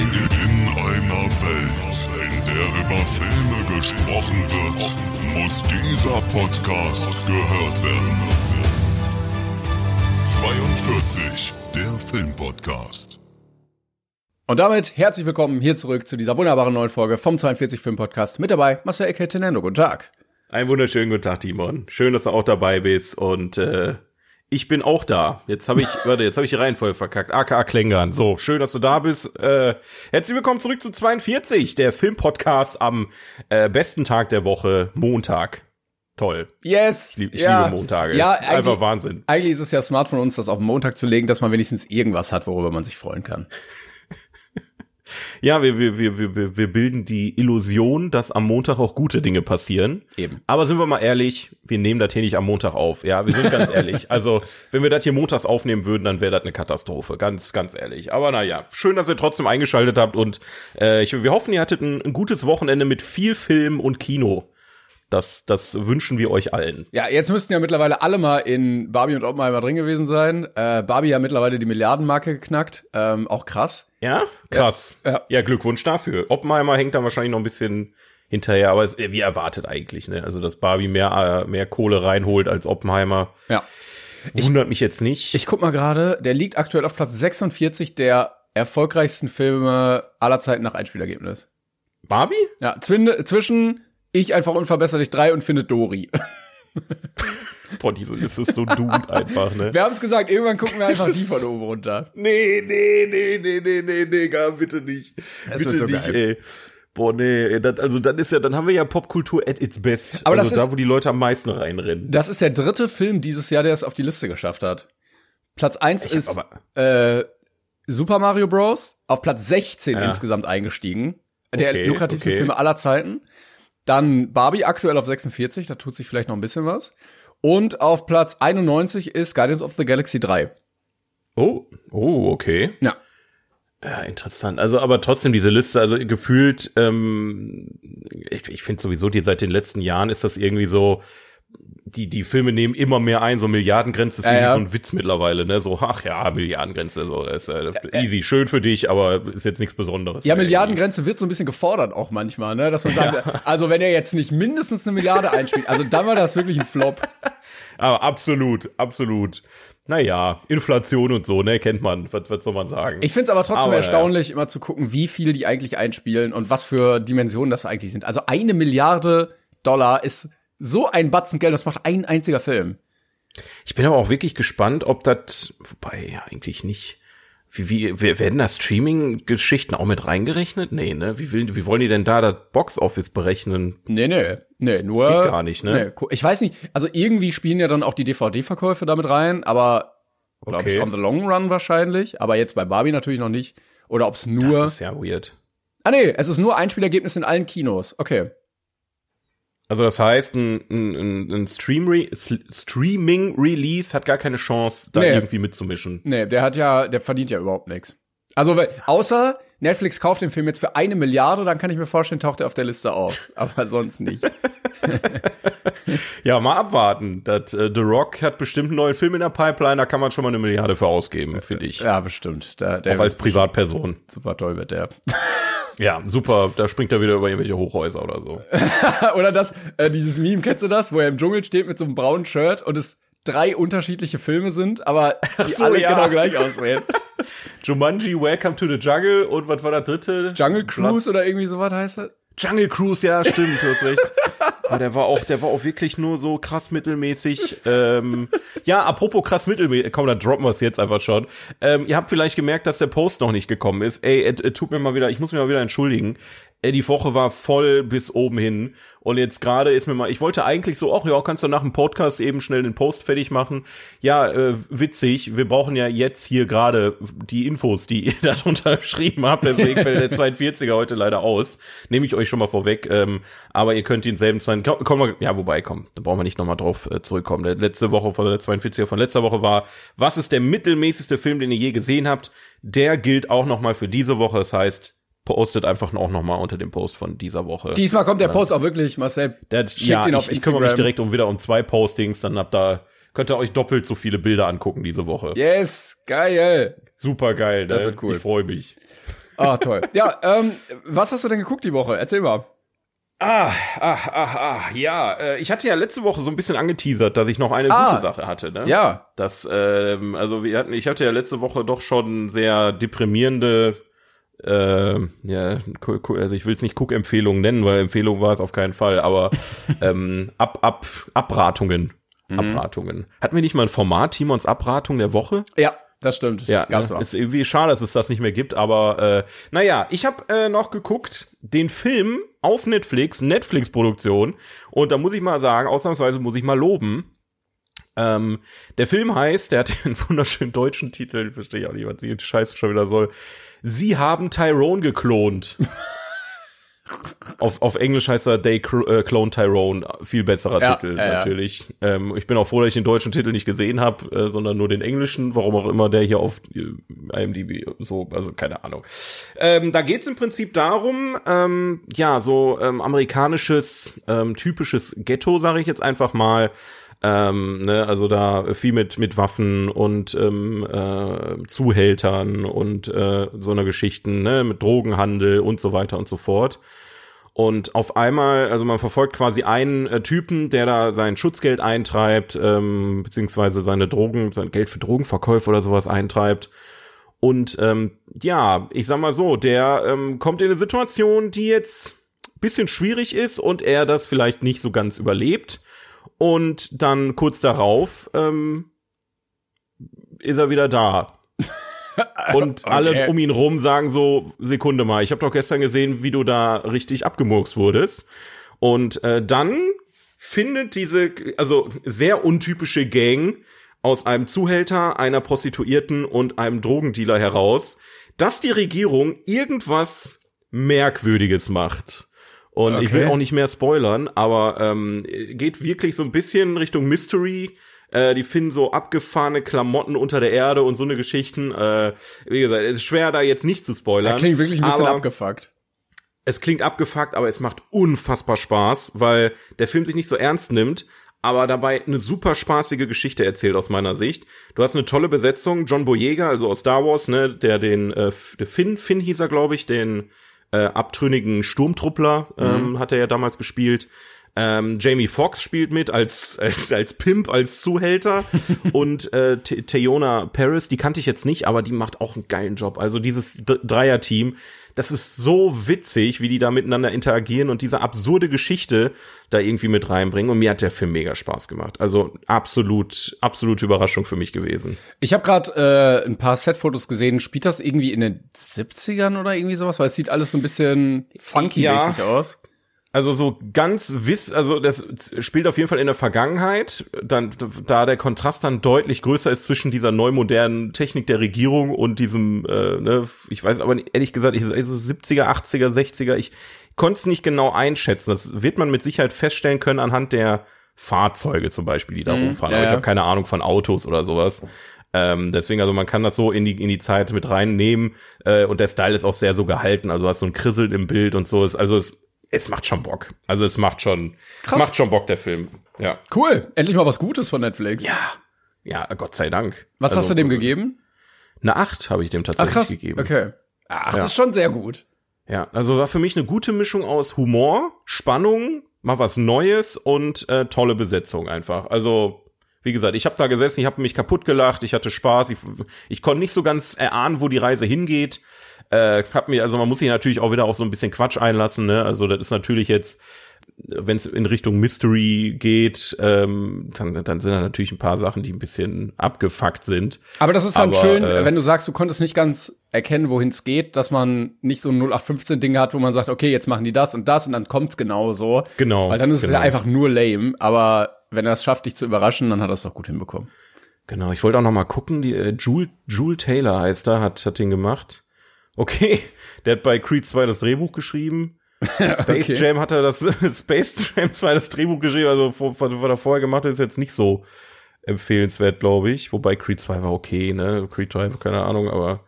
In einer Welt, in der über Filme gesprochen wird, muss dieser Podcast gehört werden. 42, der Filmpodcast. Und damit herzlich willkommen hier zurück zu dieser wunderbaren neuen Folge vom 42 Film Podcast. Mit dabei Marcel Ecke Tenendo. Guten Tag. Einen wunderschönen guten Tag, Timon. Schön, dass du auch dabei bist und äh, ich bin auch da. Jetzt habe ich, warte, jetzt habe ich die Reihenfolge verkackt. AKA Klängern. So, schön, dass du da bist. Äh, herzlich willkommen zurück zu 42, der Filmpodcast am äh, besten Tag der Woche, Montag. Toll. Yes. Ich, lieb, ich ja. liebe Montage. Ja, Einfach Wahnsinn. Eigentlich ist es ja smart von uns, das auf den Montag zu legen, dass man wenigstens irgendwas hat, worüber man sich freuen kann. Ja, wir, wir, wir, wir, wir bilden die Illusion, dass am Montag auch gute Dinge passieren. Eben. Aber sind wir mal ehrlich, wir nehmen das hier nicht am Montag auf. Ja, wir sind ganz ehrlich. Also, wenn wir das hier montags aufnehmen würden, dann wäre das eine Katastrophe. Ganz, ganz ehrlich. Aber naja, schön, dass ihr trotzdem eingeschaltet habt und äh, ich, wir hoffen, ihr hattet ein, ein gutes Wochenende mit viel Film und Kino. Das, das wünschen wir euch allen. Ja, jetzt müssten ja mittlerweile alle mal in Barbie und Oppenheimer drin gewesen sein. Äh, Barbie ja mittlerweile die Milliardenmarke geknackt. Ähm, auch krass. Ja? Krass. Ja. Ja, ja Glückwunsch dafür. Oppenheimer hängt dann wahrscheinlich noch ein bisschen hinterher, aber es, wie erwartet eigentlich, ne? Also, dass Barbie mehr, äh, mehr Kohle reinholt als Oppenheimer. Ja. Wundert mich jetzt nicht. Ich guck mal gerade, der liegt aktuell auf Platz 46 der erfolgreichsten Filme aller Zeiten nach Einspielergebnis. Barbie? Ja, zwischen Ich einfach unverbesserlich 3 und Findet Dory. Boah, diese Liste ist so doomed einfach, ne? Wir haben es gesagt, irgendwann gucken wir einfach die von oben runter. Nee, nee, nee, nee, nee, nee, nee, gar bitte nicht. Es bitte so nicht, geil. ey. Boah, nee, das, also dann ist ja, dann haben wir ja Popkultur at its best. Aber also das da, ist- wo die Leute am meisten reinrennen. Das ist der dritte Film dieses Jahr, der es auf die Liste geschafft hat. Platz 1 hab ist äh, Super Mario Bros. auf Platz 16 Ja. insgesamt eingestiegen. Der Okay, lukrativste okay. Filme aller Zeiten. Dann Barbie aktuell auf 46, da tut sich vielleicht noch ein bisschen was. Und auf Platz 91 ist Guardians of the Galaxy 3. Oh, oh, okay. Ja. Ja, interessant. Also, aber trotzdem diese Liste, also gefühlt, ähm, ich, ich finde sowieso, die seit den letzten Jahren ist das irgendwie so, die, die Filme nehmen immer mehr ein, so Milliardengrenze ist Ja, ja. so ein Witz mittlerweile, ne? So, ach ja, Milliardengrenze, so, ist äh, easy, schön für dich, aber ist jetzt nichts Besonderes. Ja, Irgendwie. Milliardengrenze wird so ein bisschen gefordert auch manchmal, ne? Dass man sagt, also wenn er jetzt nicht mindestens eine Milliarde einspielt, also dann war das wirklich ein Flop. Aber absolut, absolut. Naja, Inflation und so, ne, kennt man. Was, was soll man sagen? Ich finde es aber trotzdem Aber, erstaunlich, immer zu gucken, wie viel die eigentlich einspielen und was für Dimensionen das eigentlich sind. Also eine Milliarde Dollar ist so ein Batzen Geld, das macht ein einziger Film. Ich bin aber auch wirklich gespannt, ob das, wobei ja eigentlich nicht. Wie, wie, werden da Streaming-Geschichten auch mit reingerechnet? Nee, ne? Wie, will, wie wollen die denn da das Box-Office berechnen? Nee, nee, nee, nur. Geht gar nicht, ne? Nee, ich weiß nicht, also irgendwie spielen ja dann auch die DVD-Verkäufe damit rein, aber glaube ich Okay. on the long run wahrscheinlich, aber jetzt bei Barbie natürlich noch nicht. Oder ob es nur. Das ist ja weird. ah nee, es ist nur Einspielergebnis in allen Kinos. Okay. Also das heißt, ein, ein, ein Stream Streaming-Release hat gar keine Chance, da Nee. irgendwie mitzumischen. Nee, der hat ja, der verdient ja überhaupt nichts. Also, außer Netflix kauft den Film jetzt für eine Milliarde, dann kann ich mir vorstellen, taucht er auf der Liste auf. Aber sonst nicht. Ja, mal abwarten. Das, äh, The Rock hat bestimmt einen neuen Film in der Pipeline, da kann man schon mal eine Milliarde für ausgeben, finde ich. Ja, bestimmt. Der Auch als Privatperson. super toll wird der. Ja, super. Da springt er wieder über irgendwelche Hochhäuser oder so. Oder das, äh, dieses Meme, kennst du das, wo er im Dschungel steht mit so einem braunen Shirt und es drei unterschiedliche Filme sind, aber die so, alle ja. genau gleich aussehen. Jumanji, Welcome to the Jungle und was war der dritte? Jungle Cruise oder irgendwie sowas heißt das? Jungle Cruise, ja, stimmt, du hast recht. Aber der war auch, der war auch wirklich nur so krass mittelmäßig. Ähm, ja, apropos krass mittelmäßig, komm, dann droppen wir es jetzt einfach schon. Ähm, ihr habt vielleicht gemerkt, dass der Post noch nicht gekommen ist. Ey, es, es tut mir mal wieder, ich muss mich mal wieder entschuldigen. Die Woche war voll bis oben hin. Und jetzt gerade ist mir mal, ich wollte eigentlich so, ach ja, kannst du nach dem Podcast eben schnell den Post fertig machen. Ja, äh, witzig, wir brauchen ja jetzt hier gerade die Infos, die ihr da unterschrieben habt. Deswegen fällt der 42er heute leider aus. Nehme ich euch schon mal vorweg. Ähm, aber ihr könnt denselben zwei, komm, komm, ja, wobei, komm, da brauchen wir nicht nochmal drauf äh, zurückkommen. Der letzte Woche von der 42er von letzter Woche war, was ist der mittelmäßigste Film, den ihr je gesehen habt? Der gilt auch nochmal für diese Woche. Das heißt, postet einfach auch noch mal unter dem Post von dieser Woche. Diesmal kommt der Post auch wirklich, Marcel. Der, schickt ja, ihn auf ich, ich kümmere mich direkt um wieder um zwei Postings, dann habt da könnt ihr euch doppelt so viele Bilder angucken diese Woche. Yes, geil. Super geil. Das ne? wird cool. Ich freue mich. Ah, toll. ja, ähm, was hast du denn geguckt die Woche? Erzähl mal. Ah, ah, ah, ah, ja. Äh, ich hatte ja letzte Woche so ein bisschen angeteasert, dass ich noch eine ah, gute Sache hatte. Ne? Ja. Das, ähm, also wir hatten, ich hatte ja letzte Woche doch schon sehr deprimierende äh, ja, also ich will es nicht Cook-Empfehlungen nennen, weil Empfehlung war es auf keinen Fall, aber ähm, ab, ab, Abratungen. Mhm. Abratungen. Hatten wir nicht mal ein Format, Timons Abratung der Woche? Ja, das stimmt. Ja, Gab's ne? ist irgendwie schade, dass es das nicht mehr gibt, aber äh, naja, ich habe äh, noch geguckt, den Film auf Netflix, Netflix-Produktion, und da muss ich mal sagen, ausnahmsweise muss ich mal loben. Ähm, der Film heißt, der hat einen wunderschönen deutschen Titel, verstehe ich auch nicht, was die Scheiße schon wieder soll. Sie haben Tyrone geklont. auf, auf Englisch heißt er They äh, Clone Tyrone. Viel besserer ja, Titel, ja, natürlich. Ja. Ähm, ich bin auch froh, dass ich den deutschen Titel nicht gesehen habe, äh, sondern nur den englischen, warum auch immer der hier auf äh, IMDb so, also keine Ahnung. Ähm, da geht's im Prinzip darum, ähm, ja, so ähm, amerikanisches, ähm, typisches Ghetto, sage ich jetzt einfach mal. Ähm, ne, also da viel mit mit Waffen und ähm, äh, Zuhältern und äh, so einer Geschichten, ne, mit Drogenhandel und so weiter und so fort. Und auf einmal, also man verfolgt quasi einen äh, Typen, der da sein Schutzgeld eintreibt, ähm, beziehungsweise seine Drogen, sein Geld für Drogenverkäufe oder sowas eintreibt. Und ähm, ja, ich sag mal so, der ähm, kommt in eine Situation, die jetzt bisschen schwierig ist und er das vielleicht nicht so ganz überlebt. Und dann kurz darauf ähm, ist er wieder da. Und okay. alle um ihn rum sagen so, Sekunde mal, ich habe doch gestern gesehen, wie du da richtig abgemurkst wurdest. Und äh, dann findet diese, also sehr untypische Gang aus einem Zuhälter, einer Prostituierten und einem Drogendealer heraus, dass die Regierung irgendwas Merkwürdiges macht. Und okay. ich will auch nicht mehr spoilern, aber ähm, geht wirklich so ein bisschen Richtung Mystery. Äh, die finden so abgefahrene Klamotten unter der Erde und so eine Geschichten. Äh, wie gesagt, es ist schwer da jetzt nicht zu spoilern. Das klingt wirklich ein bisschen abgefuckt. Es klingt abgefuckt, aber es macht unfassbar Spaß, weil der Film sich nicht so ernst nimmt, aber dabei eine super spaßige Geschichte erzählt aus meiner Sicht. Du hast eine tolle Besetzung, John Boyega, also aus Star Wars, ne, der den äh, der Finn, Finn hieß er, glaube ich, den äh, abtrünnigen Sturmtruppler ähm, mhm. hat er ja damals gespielt. Ähm, Jamie Foxx spielt mit als, als, als Pimp, als Zuhälter. und äh, Teona Paris, die kannte ich jetzt nicht, aber die macht auch einen geilen Job. Also dieses Dreier-Team, das ist so witzig, wie die da miteinander interagieren und diese absurde Geschichte da irgendwie mit reinbringen. Und mir hat der Film mega Spaß gemacht. Also absolut, absolute Überraschung für mich gewesen. Ich habe gerade äh, ein paar Setfotos gesehen. Spielt das irgendwie in den 70ern oder irgendwie sowas? Weil es sieht alles so ein bisschen funky-mäßig ja. aus. Also so ganz wiss, also das spielt auf jeden Fall in der Vergangenheit, dann da der Kontrast dann deutlich größer ist zwischen dieser neumodernen Technik der Regierung und diesem, äh, ne, ich weiß aber ehrlich gesagt, ich also 70er, 80er, 60er, ich konnte es nicht genau einschätzen. Das wird man mit Sicherheit feststellen können anhand der Fahrzeuge zum Beispiel, die da mhm, rumfahren. Ja, aber ich habe keine Ahnung von Autos oder sowas. Ähm, deswegen, also man kann das so in die, in die Zeit mit reinnehmen äh, und der Style ist auch sehr so gehalten. Also hast so ein Krisselt im Bild und so. Also es es macht schon Bock. Also es macht schon, Krass. macht schon Bock, der Film. Ja. Cool. Endlich mal was Gutes von Netflix. Ja. Ja, Gott sei Dank. Was also, hast du dem gegeben? Eine Acht habe ich dem tatsächlich Ach, krass. gegeben. Okay. Acht ja. ist schon sehr gut. Ja, also war für mich eine gute Mischung aus Humor, Spannung, mal was Neues und äh, tolle Besetzung einfach. Also wie gesagt, ich habe da gesessen, ich habe mich kaputt gelacht, ich hatte Spaß, ich, ich konnte nicht so ganz erahnen, wo die Reise hingeht. Äh, hab mir, also man muss sich natürlich auch wieder auch so ein bisschen Quatsch einlassen, ne? Also das ist natürlich jetzt wenn es in Richtung Mystery geht, ähm, dann, dann sind da natürlich ein paar Sachen, die ein bisschen abgefuckt sind. Aber das ist dann Aber, schön, äh, wenn du sagst, du konntest nicht ganz erkennen, wohin es geht, dass man nicht so ein 0815-Ding hat, wo man sagt, okay, jetzt machen die das und das und dann kommt's genau so. Genau, Weil dann ist es genau. ja einfach nur lame. Aber wenn er es schafft, dich zu überraschen, dann hat er es doch gut hinbekommen. Genau, ich wollte auch noch mal gucken, die äh, Jule, Jule Taylor heißt da, hat, hat den gemacht. Okay, der hat bei Creed 2 das Drehbuch geschrieben. Space Okay. Jam hat er das, Space Jam 2 das Drehbuch geschrieben, also was er vorher gemacht hat, ist jetzt nicht so empfehlenswert, glaube ich. Wobei Creed 2 war okay, ne? Creed 3, keine Ahnung, aber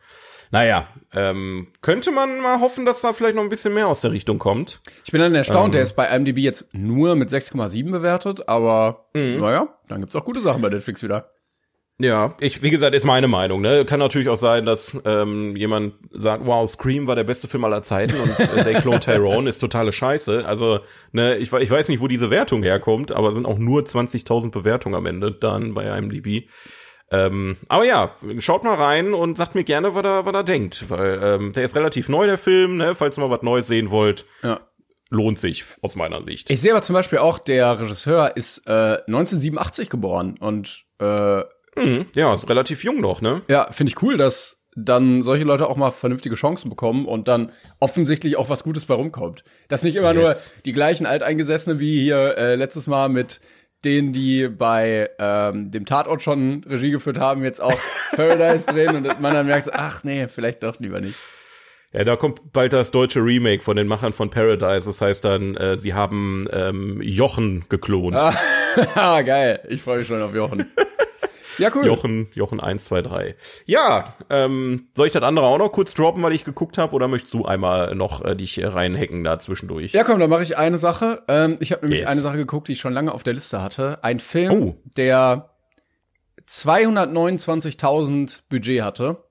naja, ähm, könnte man mal hoffen, dass da vielleicht noch ein bisschen mehr aus der Richtung kommt. Ich bin dann erstaunt, Ähm. der ist bei IMDb jetzt nur mit 6,7 bewertet, aber Mhm. naja, dann gibt's auch gute Sachen bei Netflix wieder. Ja, ich, wie gesagt, ist meine Meinung. Ne? Kann natürlich auch sein, dass ähm, jemand sagt, wow, Scream war der beste Film aller Zeiten und äh, They Clone Tyrone ist totale Scheiße. Also, ne, ich, ich weiß nicht, wo diese Wertung herkommt, aber es sind auch nur 20.000 Bewertungen am Ende dann bei IMDb. Ähm, aber ja, schaut mal rein und sagt mir gerne, was er, was er denkt, weil ähm, der ist relativ neu, der Film, ne? falls ihr mal was Neues sehen wollt, Ja. lohnt sich aus meiner Sicht. Ich sehe aber zum Beispiel auch, der Regisseur ist äh, 1987 geboren und äh, Mhm, ja, ist relativ jung noch, ne? ja, finde ich cool, dass dann solche Leute auch mal vernünftige Chancen bekommen und dann offensichtlich auch was Gutes bei rumkommt. Dass nicht immer Yes. nur die gleichen Alteingesessene wie hier äh, letztes Mal mit denen, die bei ähm, dem Tatort schon Regie geführt haben, jetzt auch Paradise drehen und man dann merkt, ach nee, vielleicht doch lieber nicht. Ja, da kommt bald das deutsche Remake von den Machern von Paradise. Das heißt dann, äh, sie haben ähm, Jochen geklont. ah, geil. Ich freue mich schon auf Jochen. Ja, cool. Jochen, Jochen 1, 2, 3. Ja, ähm, soll ich das andere auch noch kurz droppen, weil ich geguckt habe, oder möchtest du einmal noch äh, dich reinhacken da zwischendurch? Ja, komm, dann mache ich eine Sache. Ähm, ich habe nämlich Yes. eine Sache geguckt, die ich schon lange auf der Liste hatte. Ein Film, Oh. der 229.000 Budget hatte.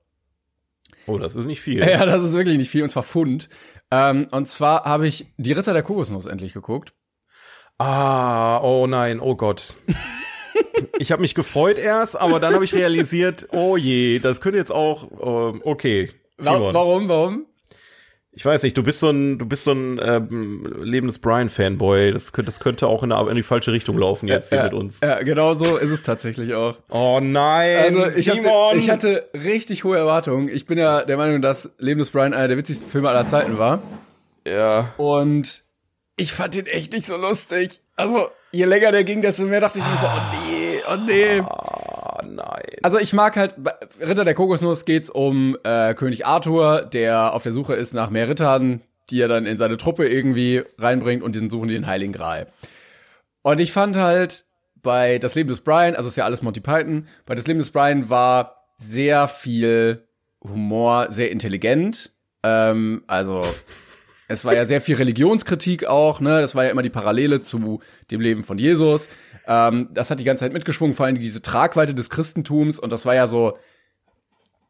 Oh, das ist nicht viel. Ja, das ist wirklich nicht viel, und zwar Pfund. Ähm, und zwar habe ich Die Ritter der Kokosnuss endlich geguckt. Ah, oh nein, oh Gott. ich habe mich gefreut erst, aber dann habe ich realisiert, oh je, das könnte jetzt auch, ähm, okay. Timon. warum, warum? Ich weiß nicht, du bist so ein, du bist so ein ähm, lebendes Brian-Fanboy. Das könnte, das könnte auch in, eine, in die falsche Richtung laufen jetzt hier ja, mit uns. Ja, genau so ist es tatsächlich auch. Oh nein, Also ich hatte, ich hatte richtig hohe Erwartungen. Ich bin ja der Meinung, dass Leben des Brian einer der witzigsten Filme aller Zeiten war. ja. Und ich fand ihn echt nicht so lustig. Also, je länger der ging, desto mehr dachte ich mir so, oh nee, oh nee. Ah, nein. Also ich mag halt, bei Ritter der Kokosnuss geht's um äh, König Arthur, der auf der Suche ist nach mehr Rittern, die er dann in seine Truppe irgendwie reinbringt und den suchen die den Heiligen Gral. Und ich fand halt bei Das Leben des Brian, also ist ja alles Monty Python, bei Das Leben des Brian war sehr viel Humor, sehr intelligent. Ähm, also es war ja sehr viel Religionskritik auch, ne? Das war ja immer die Parallele zu dem Leben von Jesus. Ähm, das hat die ganze Zeit mitgeschwungen, vor allem diese Tragweite des Christentums. Und das war ja so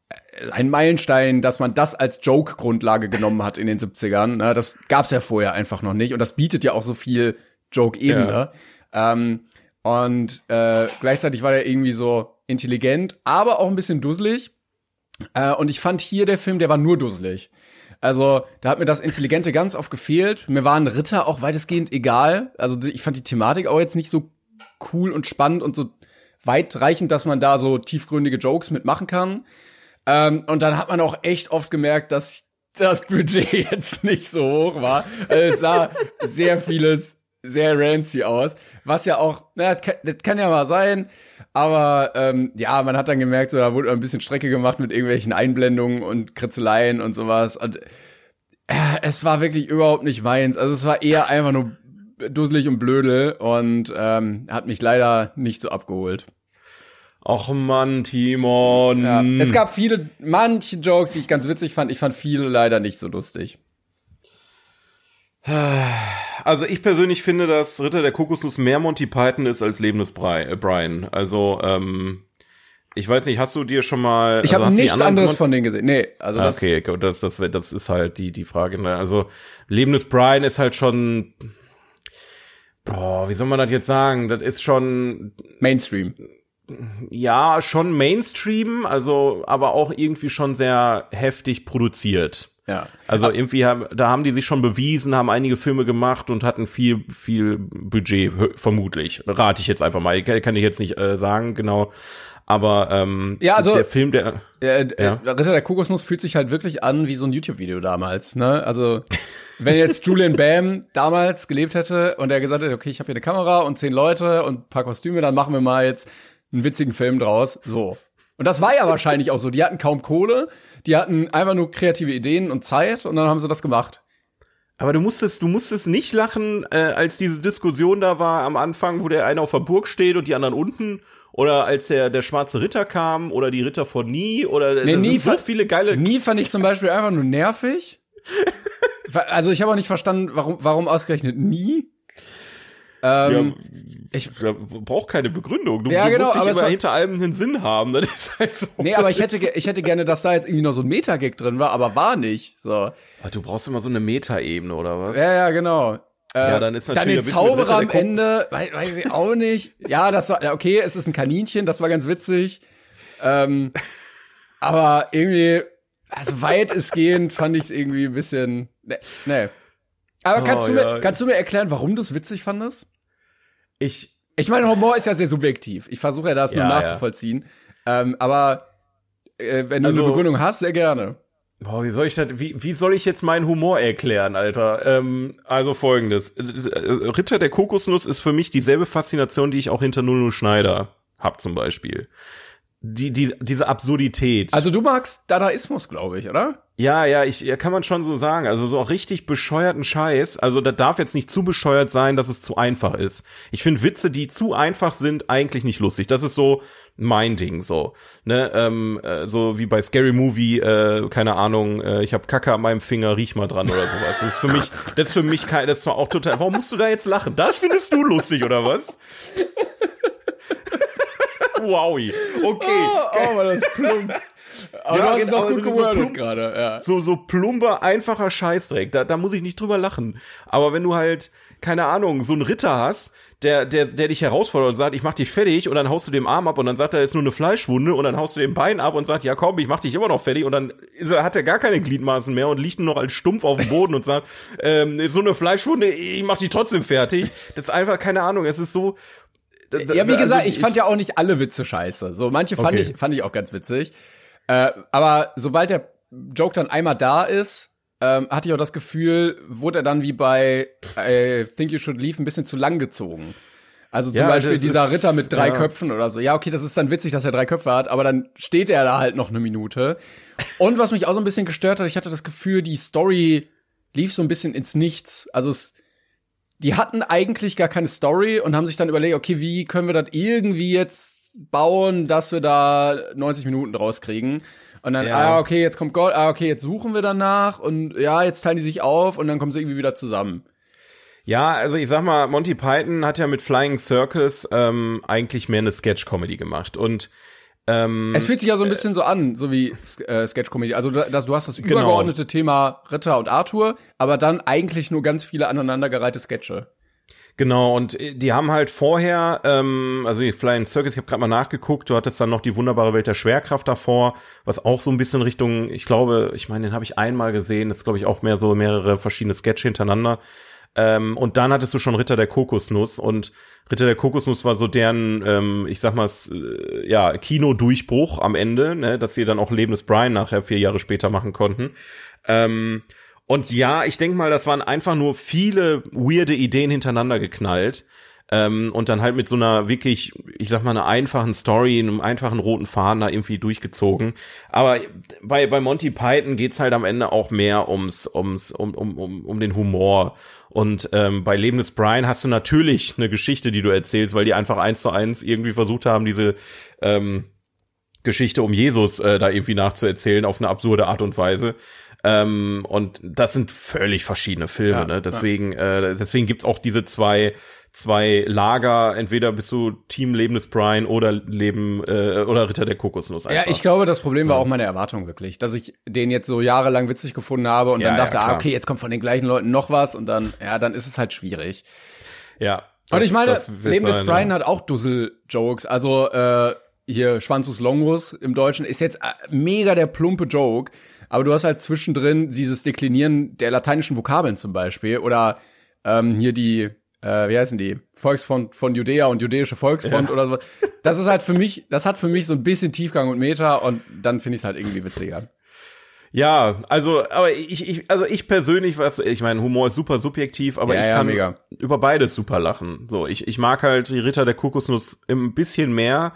äh, ein Meilenstein, dass man das als Joke-Grundlage genommen hat in den 70ern. Ne? Das gab's ja vorher einfach noch nicht. Und das bietet ja auch so viel Joke-Ebene. Ähm, und äh, gleichzeitig war der irgendwie so intelligent, aber auch ein bisschen dusselig. Äh, und ich fand hier der Film, der war nur dusselig. Also, da hat mir das Intelligente ganz oft gefehlt. Mir waren Ritter auch weitestgehend egal. Also, ich fand die Thematik auch jetzt nicht so cool und spannend und so weitreichend, dass man da so tiefgründige Jokes mitmachen kann. Ähm, und dann hat man auch echt oft gemerkt, dass das Budget jetzt nicht so hoch war. Also, es sah sehr vieles sehr rancy aus. Was ja auch, na, das kann, das kann ja mal sein. Aber ähm, ja, man hat dann gemerkt, so, da wurde ein bisschen Strecke gemacht mit irgendwelchen Einblendungen und Kritzeleien und sowas. Und äh, es war wirklich überhaupt nicht meins. Also es war eher einfach nur dusselig und blöde und ähm, hat mich leider nicht so abgeholt. Och Mann, Timon. Ja. Es gab viele, manche Jokes, die ich ganz witzig fand. Ich fand viele leider nicht so lustig. Also ich persönlich finde, dass Ritter der Kokosnuss mehr Monty Python ist als Leben des Bri äh, Brian. Also, ähm, ich weiß nicht, hast du dir schon mal. Ich also habe nichts anderes Mon- von denen gesehen. Nee, also das Okay, gut, das, das, das ist halt die, die Frage. Ne? Also, Leben des Brian ist halt schon. Boah, wie soll man das jetzt sagen? Das ist schon, Mainstream. ja, schon Mainstream, also, aber auch irgendwie schon sehr heftig produziert. Ja. Also irgendwie haben, da haben die sich schon bewiesen, haben einige Filme gemacht und hatten viel, viel Budget, vermutlich. Rate ich jetzt einfach mal. Kann kann ich jetzt nicht äh, sagen, genau. Aber ähm, Ja, also- der Film, der Äh, Ja. äh, Ritter der Kokosnuss fühlt sich halt wirklich an wie so ein YouTube-Video damals. Ne? Also wenn jetzt Julian Bam damals gelebt hätte und er gesagt hätte, okay, ich habe hier eine Kamera und zehn Leute und ein paar Kostüme, dann machen wir mal jetzt einen witzigen Film draus. So. Und das war ja wahrscheinlich auch so. Die hatten kaum Kohle, die hatten einfach nur kreative Ideen und Zeit und dann haben sie das gemacht. Aber du musstest, du musstest nicht lachen, äh, als diese Diskussion da war am Anfang, wo der eine auf der Burg steht und die anderen unten. Oder als der, der schwarze Ritter kam oder die Ritter von Nie oder Nee, nie so viele geile. Nie fand ich zum Beispiel einfach nur nervig. Also ich habe auch nicht verstanden, warum, warum ausgerechnet nie. Ähm, ich, Ja, braucht keine Begründung. Du, Ja, du genau, musst nicht aber es immer war- hinter allem einen Sinn haben. Das ist halt so. nee, aber ich hätte, ich hätte gerne, dass da jetzt irgendwie noch so ein Metagag drin war, aber war nicht. So. Ah, Du brauchst immer so eine Metaebene oder was? Ja, ja, genau. Äh, Ja, dann ist dann natürlich den bisschen Ritter Zauberer am Ende, weiß, weiß ich auch nicht. Ja, das war, ja, okay, es ist ein Kaninchen, das war ganz witzig. Ähm, aber irgendwie, also weitestgehend fand ich es irgendwie ein bisschen, nee. nee. Aber kannst, Oh, du ja. mir, kannst du mir erklären, warum du es witzig fandest? Ich, Ich meine, Humor ist ja sehr subjektiv. Ich versuche ja das nur Ja, ja. nachzuvollziehen. Ähm, aber äh, wenn du Also- eine Begründung hast, sehr gerne. Boah, wie soll ich das, wie, wie soll ich jetzt meinen Humor erklären, Alter? Ähm, also folgendes. Äh, äh, Ritter der Kokosnuss ist für mich dieselbe Faszination, die ich auch hinter Nuno Schneider hab zum Beispiel. Die, die, diese Absurdität. Also du magst Dadaismus, glaube ich, oder? Ja, ja, ich, ja, kann man schon so sagen. Also so auch richtig bescheuerten Scheiß. Also da darf jetzt nicht zu bescheuert sein, dass es zu einfach ist. Ich finde Witze, die zu einfach sind, eigentlich nicht lustig. Das ist so mein Ding, so. Ne, ähm, äh, so wie bei Scary Movie, äh, keine Ahnung, äh, ich habe Kacke an meinem Finger, riech mal dran oder sowas. Das ist für mich, das ist für mich kein, das ist zwar auch total. Warum musst du da jetzt lachen? Das findest du lustig, oder was? Wowi. Okay. Oh, war das plump. Aber Ja, du hast es genau, auch gut so gewordet plump. gerade, ja. so so plumper einfacher Scheißdreck. Da, da muss ich nicht drüber lachen. Aber wenn du halt keine Ahnung so einen Ritter hast, der der der dich herausfordert und sagt, ich mach dich fertig und dann haust du dem Arm ab und dann sagt er, ist nur eine Fleischwunde und dann haust du dem Bein ab und sagt, ja komm, ich mach dich immer noch fertig und dann hat er gar keine Gliedmaßen mehr und liegt nur noch als Stumpf auf dem Boden und sagt, ähm, ist so eine Fleischwunde, ich mach dich trotzdem fertig. Das ist einfach keine Ahnung. Es ist so Ja, wie gesagt, also ich fand ja auch nicht alle Witze scheiße. So, manche fand Okay. ich, fand ich auch ganz witzig. Äh, aber sobald der Joke dann einmal da ist, ähm, hatte ich auch das Gefühl, wurde er dann wie bei I Think You Should Leave ein bisschen zu lang gezogen. Also zum Ja, Beispiel dieser ist- Ritter mit drei ja. Köpfen oder so. Ja, okay, das ist dann witzig, dass er drei Köpfe hat, aber dann steht er da halt noch eine Minute. Und was mich auch so ein bisschen gestört hat, ich hatte das Gefühl, die Story lief so ein bisschen ins Nichts. Also es, die hatten eigentlich gar keine Story und haben sich dann überlegt, okay, wie können wir das irgendwie jetzt bauen, dass wir da 90 Minuten draus kriegen. Und dann, Ja. ah, okay, jetzt kommt Gold, ah, okay, jetzt suchen wir danach und ja, jetzt teilen die sich auf und dann kommen sie irgendwie wieder zusammen. Ja, also ich sag mal, Monty Python hat ja mit Flying Circus ähm, eigentlich mehr eine Sketch-Comedy gemacht. Und ähm, Es fühlt sich ja so ein bisschen so an, so wie äh, Sketch-Comedy. Also du, das, du hast das Genau. übergeordnete Thema Ritter und Arthur, aber dann eigentlich nur ganz viele aneinandergereihte Sketche. Genau, und äh, die haben halt vorher, ähm, also die Flying Circus, ich habe gerade mal nachgeguckt, du hattest dann noch die wunderbare Welt der Schwerkraft davor, was auch so ein bisschen Richtung, ich glaube, ich meine, den habe ich einmal gesehen, das ist, glaube ich, auch mehr so mehrere verschiedene Sketche hintereinander. Ähm, und dann hattest du schon Ritter der Kokosnuss und Ritter der Kokosnuss war so deren, ähm, ich sag mal, äh, ja, Kinodurchbruch am Ende, ne, dass sie dann auch Leben des Brian nachher vier Jahre später machen konnten. Ähm, und ja, ich denke mal, das waren einfach nur viele weirde Ideen hintereinander geknallt. Ähm, und dann halt mit so einer wirklich, ich sag mal, einer einfachen Story, einem einfachen roten Faden da irgendwie durchgezogen. Aber bei, bei Monty Python geht's halt am Ende auch mehr ums, ums, um, um, um, um den Humor. Und ähm, bei Leben des Brian hast du natürlich eine Geschichte, die du erzählst, weil die einfach eins zu eins irgendwie versucht haben, diese ähm, Geschichte um Jesus äh, da irgendwie nachzuerzählen auf eine absurde Art und Weise. Ähm, und das sind völlig verschiedene Filme, Ja, ne? Deswegen, äh, deswegen gibt's auch diese zwei zwei Lager. Entweder bist du Team Leben des Brian oder Leben äh, oder Ritter der Kokosnuss. Ja, Einfach. ich glaube, das Problem war auch meine Erwartung wirklich, dass ich den jetzt so jahrelang witzig gefunden habe und Ja, dann dachte, ja, ah, okay, jetzt kommt von den gleichen Leuten noch was und dann, ja, dann ist es halt schwierig. ja. Und das- ich meine, Leben des Brian ja. hat auch Dussel-Jokes. Also, äh, hier Schwanzus Longus im Deutschen ist jetzt äh, mega der plumpe Joke, aber du hast halt zwischendrin dieses Deklinieren der lateinischen Vokabeln zum Beispiel oder ähm, hier die, äh, wie heißen die, Volksfront von Judäa und Judäische Volksfront ja. oder so. Das ist halt für mich, das hat für mich so ein bisschen Tiefgang und Meta und dann finde ich es halt irgendwie witziger. Ja, also, aber ich, ich, also ich persönlich, was, ich meine, Humor ist super subjektiv, aber ja, ich ja, kann mega. über beides super lachen. So, ich, ich mag halt die Ritter der Kokosnuss ein bisschen mehr,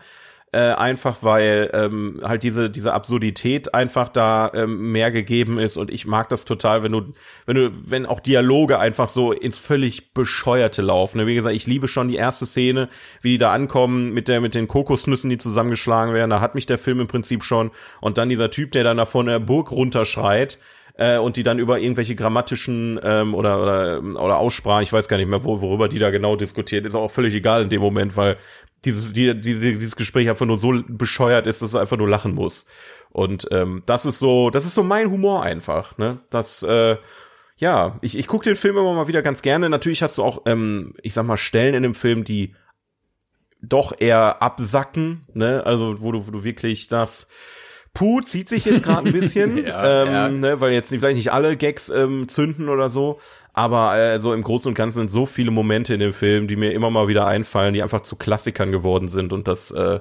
äh, einfach weil ähm, halt diese diese Absurdität einfach da ähm, mehr gegeben ist und ich mag das total, wenn du wenn du wenn auch Dialoge einfach so ins völlig bescheuerte laufen. Wie gesagt, ich liebe schon die erste Szene, wie die da ankommen mit der mit den Kokosnüssen, die zusammengeschlagen werden. Da hat mich der Film im Prinzip schon und dann dieser Typ, der dann da von der Burg runterschreit äh, und die dann über irgendwelche grammatischen ähm, oder, oder oder Aussprachen, ich weiß gar nicht mehr, wo, worüber die da genau diskutieren, ist auch völlig egal in dem Moment, weil dieses, die, diese, dieses Gespräch einfach nur so bescheuert ist, dass er einfach nur lachen muss. Und ähm, das ist so, das ist so mein Humor einfach, ne? Das, äh, ja, ich, ich gucke den Film immer mal wieder ganz gerne. Natürlich hast du auch, ähm, ich sag mal, Stellen in dem Film, die doch eher absacken, ne? Also, wo du, wo du wirklich sagst, Puh, zieht sich jetzt gerade ein bisschen, Ja, ähm, ja. Ne, weil jetzt vielleicht nicht alle Gags ähm, zünden oder so, aber äh, so im Großen und Ganzen sind so viele Momente in dem Film, die mir immer mal wieder einfallen, die einfach zu Klassikern geworden sind und das äh,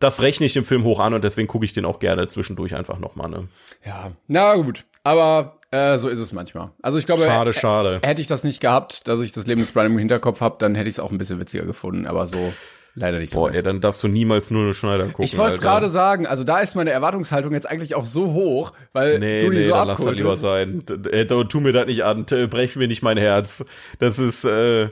das rechne ich dem Film hoch an und deswegen gucke ich den auch gerne zwischendurch einfach nochmal. Ne? Ja, na gut, aber äh, so ist es manchmal. Also ich glaube, Schade, schade. hätte ich das nicht gehabt, dass ich das Leben des Brian im Hinterkopf habe, dann hätte ich es auch ein bisschen witziger gefunden, aber so leider nicht. Boah, ey, dann darfst du niemals nur eine Schneider gucken. ich wollte es gerade sagen, also da ist meine Erwartungshaltung jetzt eigentlich auch so hoch, weil Nee, du die nee, so dann lass das lieber sein. Tu mir das nicht an, brech mir nicht mein Herz. Das ist, äh,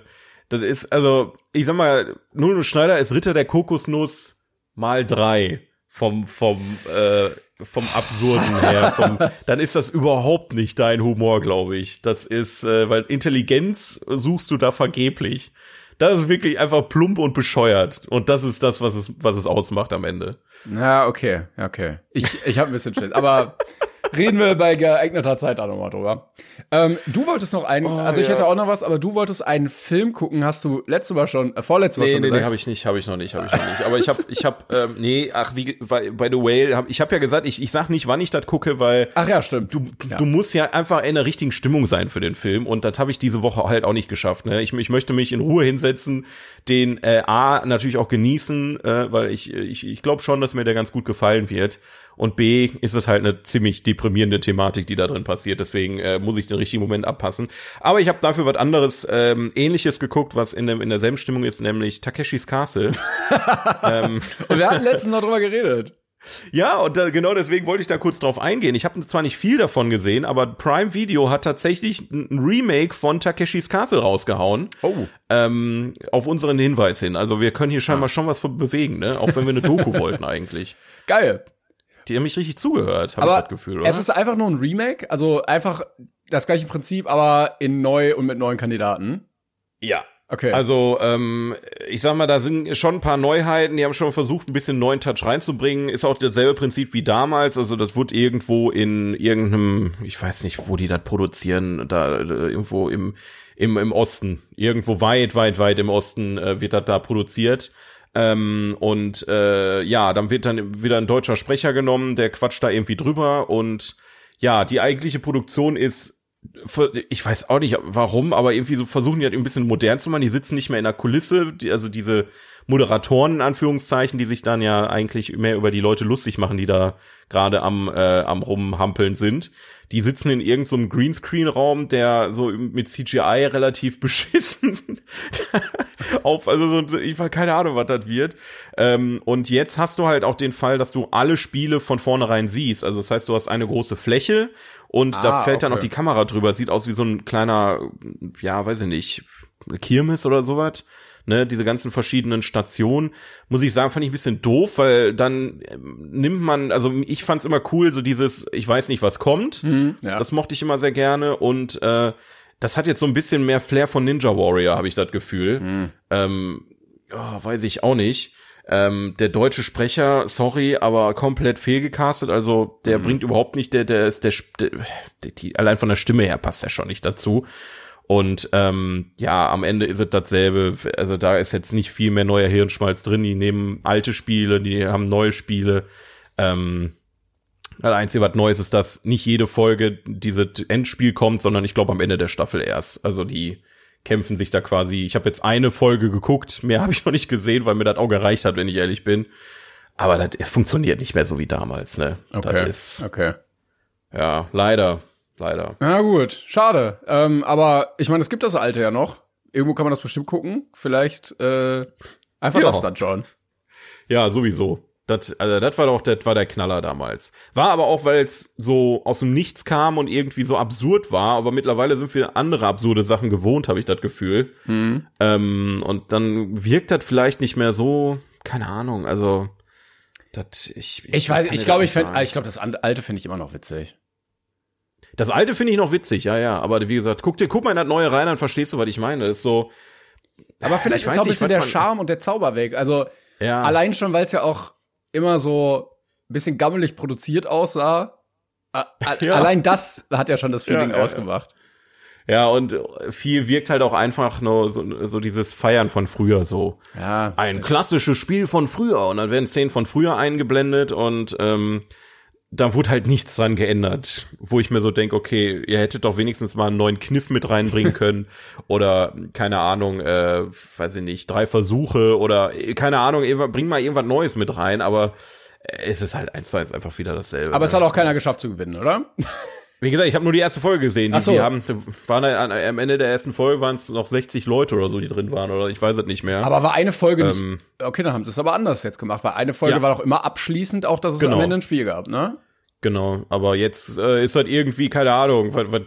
das ist, also, ich sag mal, Nuno Schneider ist Ritter der Kokosnuss mal drei vom, vom, äh, vom Absurden her. Vom, dann ist das überhaupt nicht dein Humor, glaube ich. Das ist, äh, weil Intelligenz suchst du da vergeblich. Das ist wirklich einfach plump und bescheuert. Und das ist das, was es, was es ausmacht am Ende. Na, okay, okay. Ich, ich habe ein bisschen Schiss, aber reden wir bei geeigneter Zeit auch nochmal drüber. Ähm, du wolltest noch einen, also ich ja. hätte auch noch was, aber du wolltest einen Film gucken, hast du letzte Mal schon, äh, vorletzte Mal Nee, schon nee, nee, gesagt. habe ich nicht, habe ich noch nicht, habe ich noch nicht. Aber ich habe, ich habe, ähm, nee, ach, wie, bei, bei The Whale, hab, ich habe ja gesagt, ich, ich sag nicht, wann ich das gucke, weil Ach ja, stimmt. du, du musst ja einfach in der richtigen Stimmung sein für den Film und das habe ich diese Woche halt auch nicht geschafft. Ne? Ich, ich möchte mich in Ruhe hinsetzen, den äh, A natürlich auch genießen, äh, weil ich, ich, ich glaube schon, dass mir der ganz gut gefallen wird. Und B ist es halt eine ziemlich deprimierende Thematik, die da drin passiert. Deswegen äh, muss ich den richtigen Moment abpassen. Aber ich habe dafür was anderes, ähm, ähnliches geguckt, was in, dem, in derselben Stimmung ist, nämlich Takeshis Castle. ähm, Und wir hatten letztens noch drüber geredet. ja, und da, genau deswegen wollte ich da kurz drauf eingehen. Ich habe zwar nicht viel davon gesehen, aber Prime Video hat tatsächlich ein Remake von Takeshis Castle rausgehauen. Oh. Ähm, auf unseren Hinweis hin. Also wir können hier scheinbar schon was bewegen, ne? Auch wenn wir eine Doku wollten eigentlich. Geil. Die haben mich richtig zugehört, habe ich das Gefühl, oder? es ist einfach nur ein Remake, also einfach das gleiche Prinzip, aber in neu und mit neuen Kandidaten. ja. Okay. Also, ähm, ich sag mal, da sind schon ein paar Neuheiten, die haben schon versucht, ein bisschen neuen Touch reinzubringen. Ist auch dasselbe Prinzip wie damals. Also, das wird irgendwo in irgendeinem, ich weiß nicht, wo die das produzieren, da, da irgendwo im, im, im Osten. Irgendwo weit, weit, weit im Osten äh, wird das da produziert. Ähm, und äh, ja, dann wird dann wieder ein deutscher Sprecher genommen, der quatscht da irgendwie drüber und ja, die eigentliche Produktion ist ich weiß auch nicht warum, aber irgendwie so versuchen die halt ein bisschen modern zu machen. Die sitzen nicht mehr in der Kulisse, die, also diese Moderatoren in Anführungszeichen, die sich dann ja eigentlich mehr über die Leute lustig machen, die da gerade am äh, am rumhampeln sind. Die sitzen in irgendeinem Greenscreen-Raum, der so mit CGI relativ beschissen auf, also so, ich war keine Ahnung, was das wird. Ähm, und jetzt hast du halt auch den Fall, dass du alle Spiele von vornherein siehst. Also das heißt, du hast eine große Fläche und da Ah, fällt dann okay. auch die Kamera drüber. Sieht aus wie so ein kleiner, ja, weiß ich nicht, Kirmes oder sowas. Ne, diese ganzen verschiedenen Stationen, muss ich sagen, fand ich ein bisschen doof, weil dann ähm, nimmt man, also ich fand's immer cool, so dieses, ich weiß nicht, was kommt. ja. Das mochte ich immer sehr gerne und äh, das hat jetzt so ein bisschen mehr Flair von Ninja Warrior, habe ich das Gefühl. Ähm, ja, weiß ich auch nicht. Ähm, der deutsche Sprecher, sorry, aber komplett fehlgecastet. Also der bringt überhaupt nicht, der, der ist der, der, der die, allein von der Stimme her passt er schon nicht dazu. Und ähm, ja, am Ende ist es dasselbe. Also da ist jetzt nicht viel mehr neuer Hirnschmalz drin. Die nehmen alte Spiele, die haben neue Spiele. Ähm, das Einzige, was Neues ist, dass nicht jede Folge dieses Endspiel kommt, sondern ich glaube am Ende der Staffel erst. Also die kämpfen sich da quasi. Ich habe jetzt eine Folge geguckt, mehr habe ich noch nicht gesehen, weil mir das auch gereicht hat, wenn ich ehrlich bin. Aber das es funktioniert nicht mehr so wie damals, ne? Okay. Das ist, okay. ja, leider, leider. Na gut, schade. Ähm, aber ich meine, es gibt das alte ja noch. Irgendwo kann man das bestimmt gucken. Vielleicht äh, einfach Ja. das dann schon. Ja, sowieso. Das, also das war doch, das war der Knaller damals. War aber auch, weil es so aus dem Nichts kam und irgendwie so absurd war. Aber mittlerweile sind wir andere absurde Sachen gewohnt, habe ich das Gefühl. Hm. Ähm, und dann wirkt das vielleicht nicht mehr so, keine Ahnung. Also das, ich, Ich weiß, kann ich glaube, ich finde, ich glaube, das alte finde ich immer noch witzig. Das alte finde ich noch witzig, ja, ja. Aber wie gesagt, guck dir, guck mal in das neue rein, dann verstehst du, was ich meine. Das ist so, Aber vielleicht Ich ist auch ein bisschen der Charme und der Zauber weg. Also ja. allein schon, weil es ja auch immer so ein bisschen gammelig produziert aussah. Ja. Allein das hat ja schon das Feeling ja. ausgemacht. Ja, und viel wirkt halt auch einfach nur so, so dieses Feiern von früher so. Ja. Ein klassisches Spiel von früher und dann werden Szenen von früher eingeblendet und ähm, da wurde halt nichts dran geändert, wo ich mir so denke, okay, ihr hättet doch wenigstens mal einen neuen Kniff mit reinbringen können oder keine Ahnung, äh, weiß ich nicht, drei Versuche oder äh, keine Ahnung, bring mal irgendwas Neues mit rein, aber äh, es ist halt eins zu eins einfach wieder dasselbe. Aber es ne? hat auch keiner geschafft zu gewinnen, oder? Wie gesagt, ich habe nur die erste Folge gesehen. Die, so. die haben, waren an, am Ende der ersten Folge waren es noch 60 Leute oder so, die drin waren, oder ich weiß es nicht mehr. Aber war eine Folge nicht. Ähm, Okay, dann haben sie es aber anders jetzt gemacht, weil eine Folge Ja. war doch immer abschließend, auch dass es Genau. am Ende ein Spiel gab, ne? Genau, aber jetzt äh, ist halt irgendwie, keine Ahnung, was, was,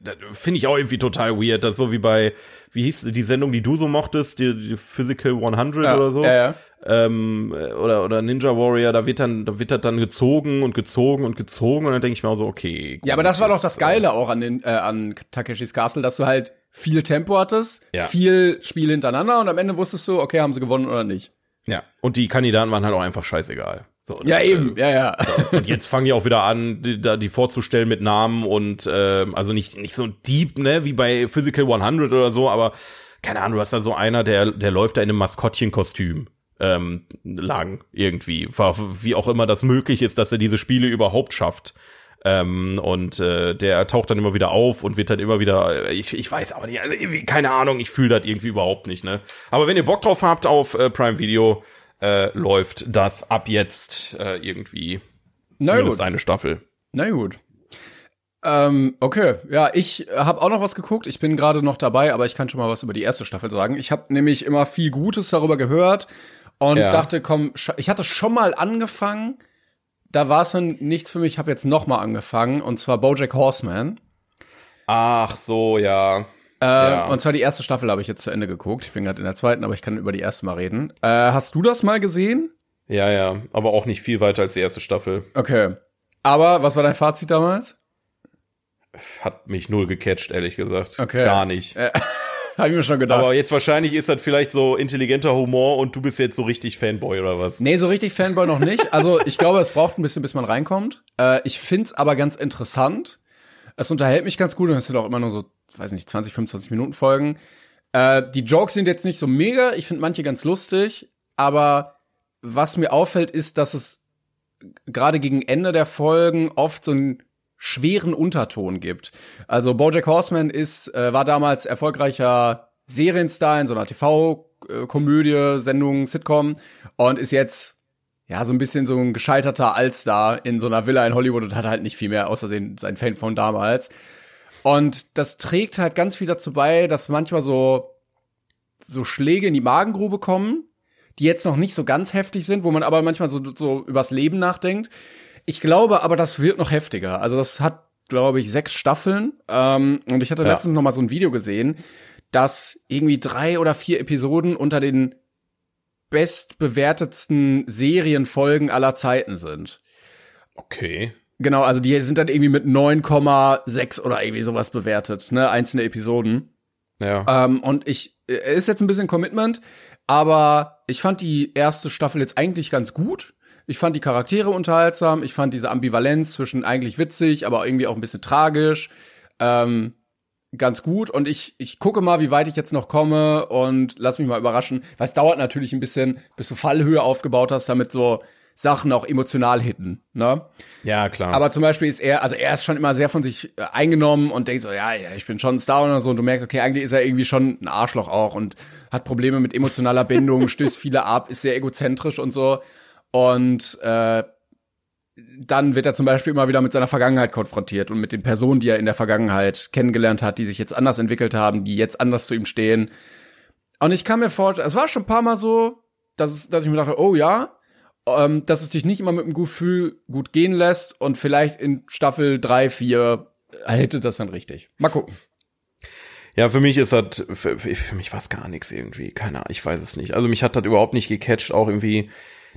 das finde ich auch irgendwie total weird, das ist so wie bei, wie hieß die Sendung, die du so mochtest, die, die Physical 100 Ja, oder so, ja, ja. Ähm, äh, oder, oder Ninja Warrior, da wird dann, da wird das dann gezogen und gezogen und gezogen und dann denke ich mir auch so, okay. Gut, Ja, aber das war doch das jetzt, Geile auch an den äh, an Takeshis Castle, dass du halt viel Tempo hattest, Ja. viel Spiel hintereinander und am Ende wusstest du, okay, haben sie gewonnen oder nicht. Äh, ja, und die Kandidaten waren halt auch einfach scheißegal. So, das, Ja, eben, äh, ja, ja. Und jetzt fangen die auch wieder an, die, da die vorzustellen mit Namen und ähm, also nicht nicht so deep, ne, wie bei Physical 100 oder so, aber keine Ahnung, du hast da so einer, der der läuft da in einem Maskottchenkostüm ähm, lang irgendwie, wie auch immer das möglich ist, dass er diese Spiele überhaupt schafft. Ähm, und äh, der taucht dann immer wieder auf und wird dann immer wieder, äh, ich, ich weiß aber nicht, also keine Ahnung, ich fühle das irgendwie überhaupt nicht, ne? Aber wenn ihr Bock drauf habt auf äh, Prime Video, äh, läuft das ab jetzt äh, irgendwie Na Zumindest gut. eine Staffel. Na gut. Ähm, okay, ja, ich habe auch noch was geguckt. Ich bin gerade noch dabei, aber ich kann schon mal was über die erste Staffel sagen. Ich habe nämlich immer viel Gutes darüber gehört und Ja. dachte, komm, ich hatte schon mal angefangen. Da war es dann nichts für mich. Ich habe jetzt noch mal angefangen und zwar BoJack Horseman. Ach so, ja. Äh, Ja. Und zwar die erste Staffel habe ich jetzt zu Ende geguckt. Ich bin gerade in der zweiten, aber ich kann über die erste mal reden. Äh, hast du das mal gesehen? Ja, ja. Aber auch nicht viel weiter als die erste Staffel. Okay. Aber was war dein Fazit damals? Hat mich null gecatcht, ehrlich gesagt. Okay. Gar nicht. Äh, habe ich mir schon gedacht. Aber jetzt wahrscheinlich ist das vielleicht so intelligenter Humor und du bist jetzt so richtig Fanboy oder was? Nee, so richtig Fanboy noch nicht. Also ich glaube, es braucht ein bisschen, bis man reinkommt. Äh, ich find's aber ganz interessant. Es unterhält mich ganz gut und es sind auch immer nur so, weiß nicht, 20, 25 Minuten Folgen. Äh, die Jokes sind jetzt nicht so mega. Ich finde manche ganz lustig. Aber was mir auffällt, ist, dass es gerade gegen Ende der Folgen oft so einen schweren Unterton gibt. Also BoJack Horseman ist äh, war damals erfolgreicher Serienstar in so einer TV-Komödie, Sendung, Sitcom und ist jetzt ja so ein bisschen so ein gescheiterter Allstar in so einer Villa in Hollywood und hat halt nicht viel mehr außer den, sein Fan von damals. Und das trägt halt ganz viel dazu bei, dass manchmal so so Schläge in die Magengrube kommen, die jetzt noch nicht so ganz heftig sind, wo man aber manchmal so, so übers Leben nachdenkt. Ich glaube aber, das wird noch heftiger. Also das hat, glaube ich, sechs Staffeln. Ähm, und ich hatte Ja. letztens noch mal so ein Video gesehen, dass irgendwie drei oder vier Episoden unter den bestbewertetsten Serienfolgen aller Zeiten sind. Okay. Genau, also die sind dann irgendwie mit 9,6 oder irgendwie sowas bewertet, ne, einzelne Episoden. Ja. Ähm, und ich, äh, ist jetzt ein bisschen Commitment, aber ich fand die erste Staffel jetzt eigentlich ganz gut. Ich fand die Charaktere unterhaltsam. Ich fand diese Ambivalenz zwischen eigentlich witzig, aber irgendwie auch ein bisschen tragisch. Ähm, ganz gut und ich, ich gucke mal, wie weit ich jetzt noch komme und lass mich mal überraschen. Weil es dauert natürlich ein bisschen, bis du Fallhöhe aufgebaut hast, damit so Sachen auch emotional hitten, ne? Ja, klar. Aber zum Beispiel ist er, also er ist schon immer sehr von sich äh, eingenommen und denkt so, ja, ja, ich bin schon ein Star oder so und du merkst, okay, eigentlich ist er irgendwie schon ein Arschloch auch und hat Probleme mit emotionaler Bindung, stößt viele ab, ist sehr egozentrisch und so und äh, dann wird er zum Beispiel immer wieder mit seiner Vergangenheit konfrontiert und mit den Personen, die er in der Vergangenheit kennengelernt hat, die sich jetzt anders entwickelt haben, die jetzt anders zu ihm stehen. Und ich kann mir vorstellen, es war schon ein paar Mal so, dass, dass ich mir dachte, oh ja, ähm, dass es dich nicht immer mit einem Gefühl gut gehen lässt und vielleicht in Staffel drei, vier hätte das dann richtig. Mal gucken. Ja, für mich ist das, für, für mich war es gar nichts irgendwie. Keine Ahnung, ich weiß es nicht. Also mich hat das überhaupt nicht gecatcht, auch irgendwie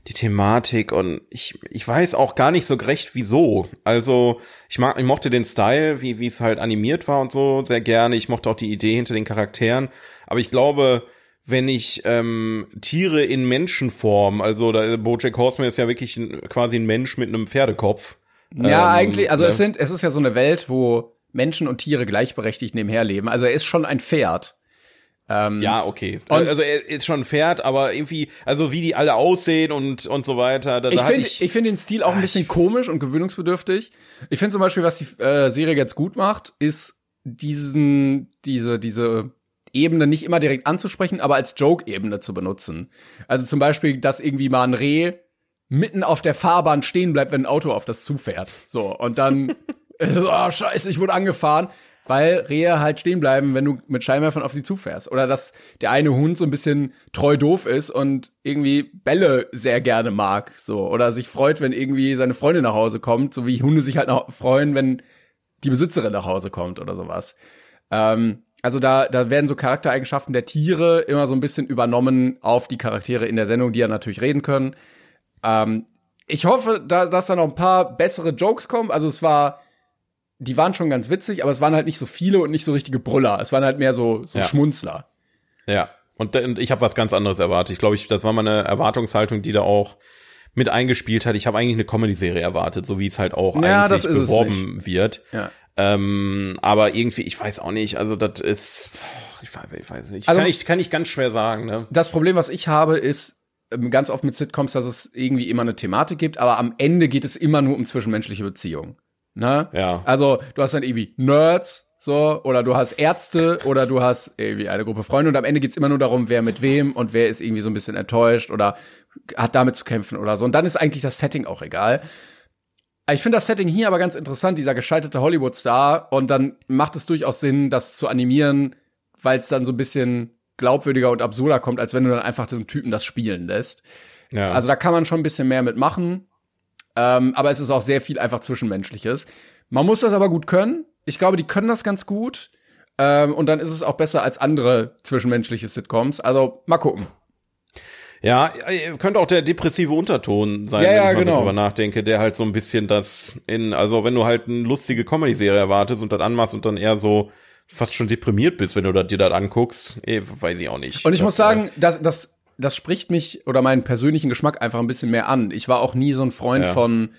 die Thematik und ich, ich weiß auch gar nicht so recht wieso. Also ich mag, ich mochte den Style, wie, wie es halt animiert war und so sehr gerne. Ich mochte auch die Idee hinter den Charakteren. Aber ich glaube, wenn ich ähm, Tiere in Menschenform, also da, Bojack Horseman ist ja wirklich ein, quasi ein Mensch mit einem Pferdekopf. Ja, Ähm, eigentlich, also ne? es sind, es ist ja so eine Welt, wo Menschen und Tiere gleichberechtigt nebenher leben. Also er ist schon ein Pferd. Ähm, Ja, okay. Also er ist schon ein Pferd, aber irgendwie, also wie die alle aussehen und und so weiter. Da, Ich finde ich, finde den Stil auch ein bisschen komisch und gewöhnungsbedürftig. Ich finde zum Beispiel, was die äh, Serie jetzt gut macht, ist diesen, diese, diese Ebene nicht immer direkt anzusprechen, aber als Joke-Ebene zu benutzen. Also zum Beispiel, dass irgendwie mal ein Reh mitten auf der Fahrbahn stehen bleibt, wenn ein Auto auf das zufährt. So, und dann so, oh, scheiße, ich wurde angefahren. Weil Rehe halt stehen bleiben, wenn du mit Scheinwerfern auf sie zufährst. Oder dass der eine Hund so ein bisschen treu doof ist und irgendwie Bälle sehr gerne mag. So. Oder sich freut, wenn irgendwie seine Freundin nach Hause kommt. So wie Hunde sich halt noch freuen, wenn die Besitzerin nach Hause kommt oder sowas. Ähm, also da, da werden so Charaktereigenschaften der Tiere immer so ein bisschen übernommen auf die Charaktere in der Sendung, die ja natürlich reden können. Ähm, ich hoffe, da, dass da noch ein paar bessere Jokes kommen. Also es war, die waren schon ganz witzig, aber es waren halt nicht so viele und nicht so richtige Brüller. Es waren halt mehr so, so Ja. Schmunzler. Ja, und, und ich habe was ganz anderes erwartet. Ich glaube, ich, das war mal eine Erwartungshaltung, die da auch mit eingespielt hat. Ich habe eigentlich eine Comedy-Serie erwartet, so wie es halt auch Ja, eigentlich das ist es beworben wird. Ja. Ähm, aber irgendwie, ich weiß auch nicht, also das ist, ich weiß, ich weiß nicht, Also- kann, ich, kann ich ganz schwer sagen, ne? Das Problem, was ich habe, ist ähm, ganz oft mit Sitcoms, dass es irgendwie immer eine Thematik gibt, aber am Ende geht es immer nur um zwischenmenschliche Beziehungen. Ne? Ja. Also du hast dann irgendwie Nerds, so, oder du hast Ärzte oder du hast irgendwie eine Gruppe Freunde und am Ende geht's immer nur darum, wer mit wem und wer ist irgendwie so ein bisschen enttäuscht oder hat damit zu kämpfen oder so. Und dann ist eigentlich das Setting auch egal. Ich finde das Setting hier aber ganz interessant, dieser gescheiterte Hollywood-Star. Und dann macht es durchaus Sinn, das zu animieren, weil es dann so ein bisschen glaubwürdiger und absurder kommt, als wenn du dann einfach den Typen das spielen lässt. Ja. Also da kann man schon ein bisschen mehr mitmachen. Ähm, aber es ist auch sehr viel einfach Zwischenmenschliches. Man muss das aber gut können. Ich glaube, die können das ganz gut. Ähm, und dann ist es auch besser als andere zwischenmenschliche Sitcoms. Also mal gucken. Ja, äh, könnte auch der depressive Unterton sein, Ja, wenn ja, ich mal genau. so drüber nachdenke, der halt so ein bisschen das in, also wenn du halt eine lustige Comedy-Serie erwartest und das anmachst und dann eher so fast schon deprimiert bist, wenn du dir das anguckst, eh, weiß ich auch nicht. Und ich Das, muss sagen, das, das, das spricht mich oder meinen persönlichen Geschmack einfach ein bisschen mehr an. Ich war auch nie so ein Freund Ja. von,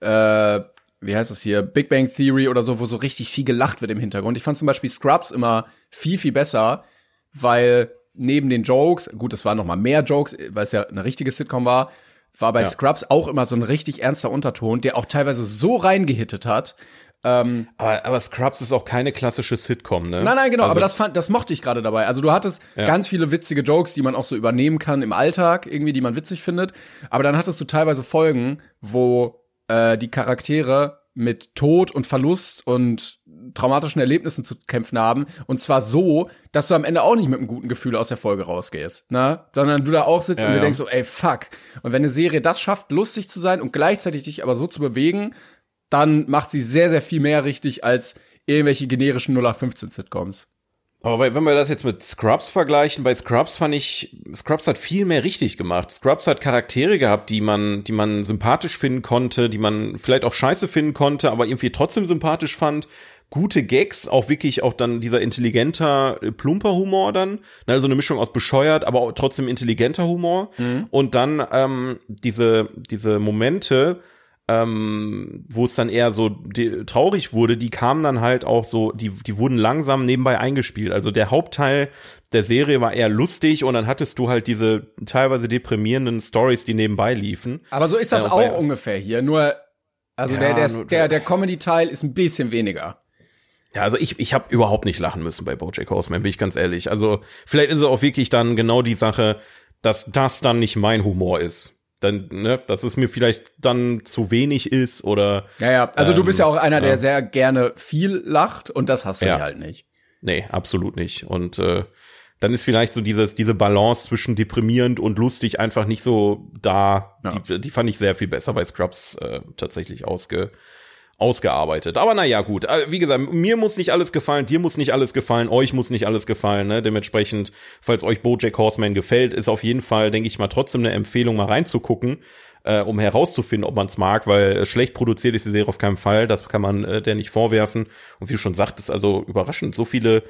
äh, wie heißt das hier, Big Bang Theory oder so, wo so richtig viel gelacht wird im Hintergrund. Ich fand zum Beispiel Scrubs immer viel, viel besser, weil neben den Jokes, gut, es waren noch mal mehr Jokes, weil es ja eine richtige Sitcom war, war bei Ja. Scrubs auch immer so ein richtig ernster Unterton, der auch teilweise so reingehittet hat. Aber, aber Scrubs ist auch keine klassische Sitcom, ne? Nein, nein, genau, Also, aber das fand, das mochte ich gerade dabei. Also du hattest Ja. ganz viele witzige Jokes, die man auch so übernehmen kann im Alltag, irgendwie, die man witzig findet. Aber dann hattest du teilweise Folgen, wo äh, die Charaktere mit Tod und Verlust und traumatischen Erlebnissen zu kämpfen haben. Und zwar so, dass du am Ende auch nicht mit einem guten Gefühl aus der Folge rausgehst, ne? Sondern du da auch sitzt Ja, und dir ja. denkst so, ey, fuck. Und wenn eine Serie das schafft, lustig zu sein und gleichzeitig dich aber so zu bewegen, dann macht sie sehr, sehr viel mehr richtig als irgendwelche generischen 0815-Sitcoms. Aber wenn wir das jetzt mit Scrubs vergleichen, bei Scrubs fand ich, Scrubs hat viel mehr richtig gemacht. Scrubs hat Charaktere gehabt, die man, die man sympathisch finden konnte, die man vielleicht auch scheiße finden konnte, aber irgendwie trotzdem sympathisch fand. Gute Gags, auch wirklich auch dann dieser intelligenter, äh, plumper Humor dann. Also eine Mischung aus bescheuert, aber auch trotzdem intelligenter Humor. Und dann ähm, diese, diese Momente, ähm, wo es dann eher so traurig wurde, die kamen dann halt auch so, die, die wurden langsam nebenbei eingespielt. Also der Hauptteil der Serie war eher lustig und dann hattest du halt diese teilweise deprimierenden Stories, die nebenbei liefen. Aber so ist das Äh, auch ungefähr hier. Nur, also Ja, der, der, nur- der, der Comedy-Teil ist ein bisschen weniger. Ja, also ich, ich habe überhaupt nicht lachen müssen bei BoJack Horseman, bin ich ganz ehrlich. Also vielleicht ist es auch wirklich dann genau die Sache, dass das dann nicht mein Humor ist. Dann, ne, dass es mir vielleicht dann zu wenig ist oder Ja, ja. Also du bist ja auch einer, der ja. sehr gerne viel lacht und das hast du Ja. halt nicht. nee, absolut nicht. Und äh, dann ist vielleicht so dieses, diese Balance zwischen deprimierend und lustig einfach nicht so da. Ja. Die, die fand ich sehr viel besser bei Scrubs äh, tatsächlich ausge, ausgearbeitet. Aber naja, gut. Äh, Wie gesagt, mir muss nicht alles gefallen, dir muss nicht alles gefallen, euch muss nicht alles gefallen. Ne? Dementsprechend, falls euch BoJack Horseman gefällt, ist auf jeden Fall, denke ich mal, trotzdem eine Empfehlung, mal reinzugucken, äh, um herauszufinden, ob man es mag, weil äh, schlecht produziert ist die Serie auf keinen Fall. Das kann man äh, der nicht vorwerfen. Und wie du schon sagtest, also überraschend, so viele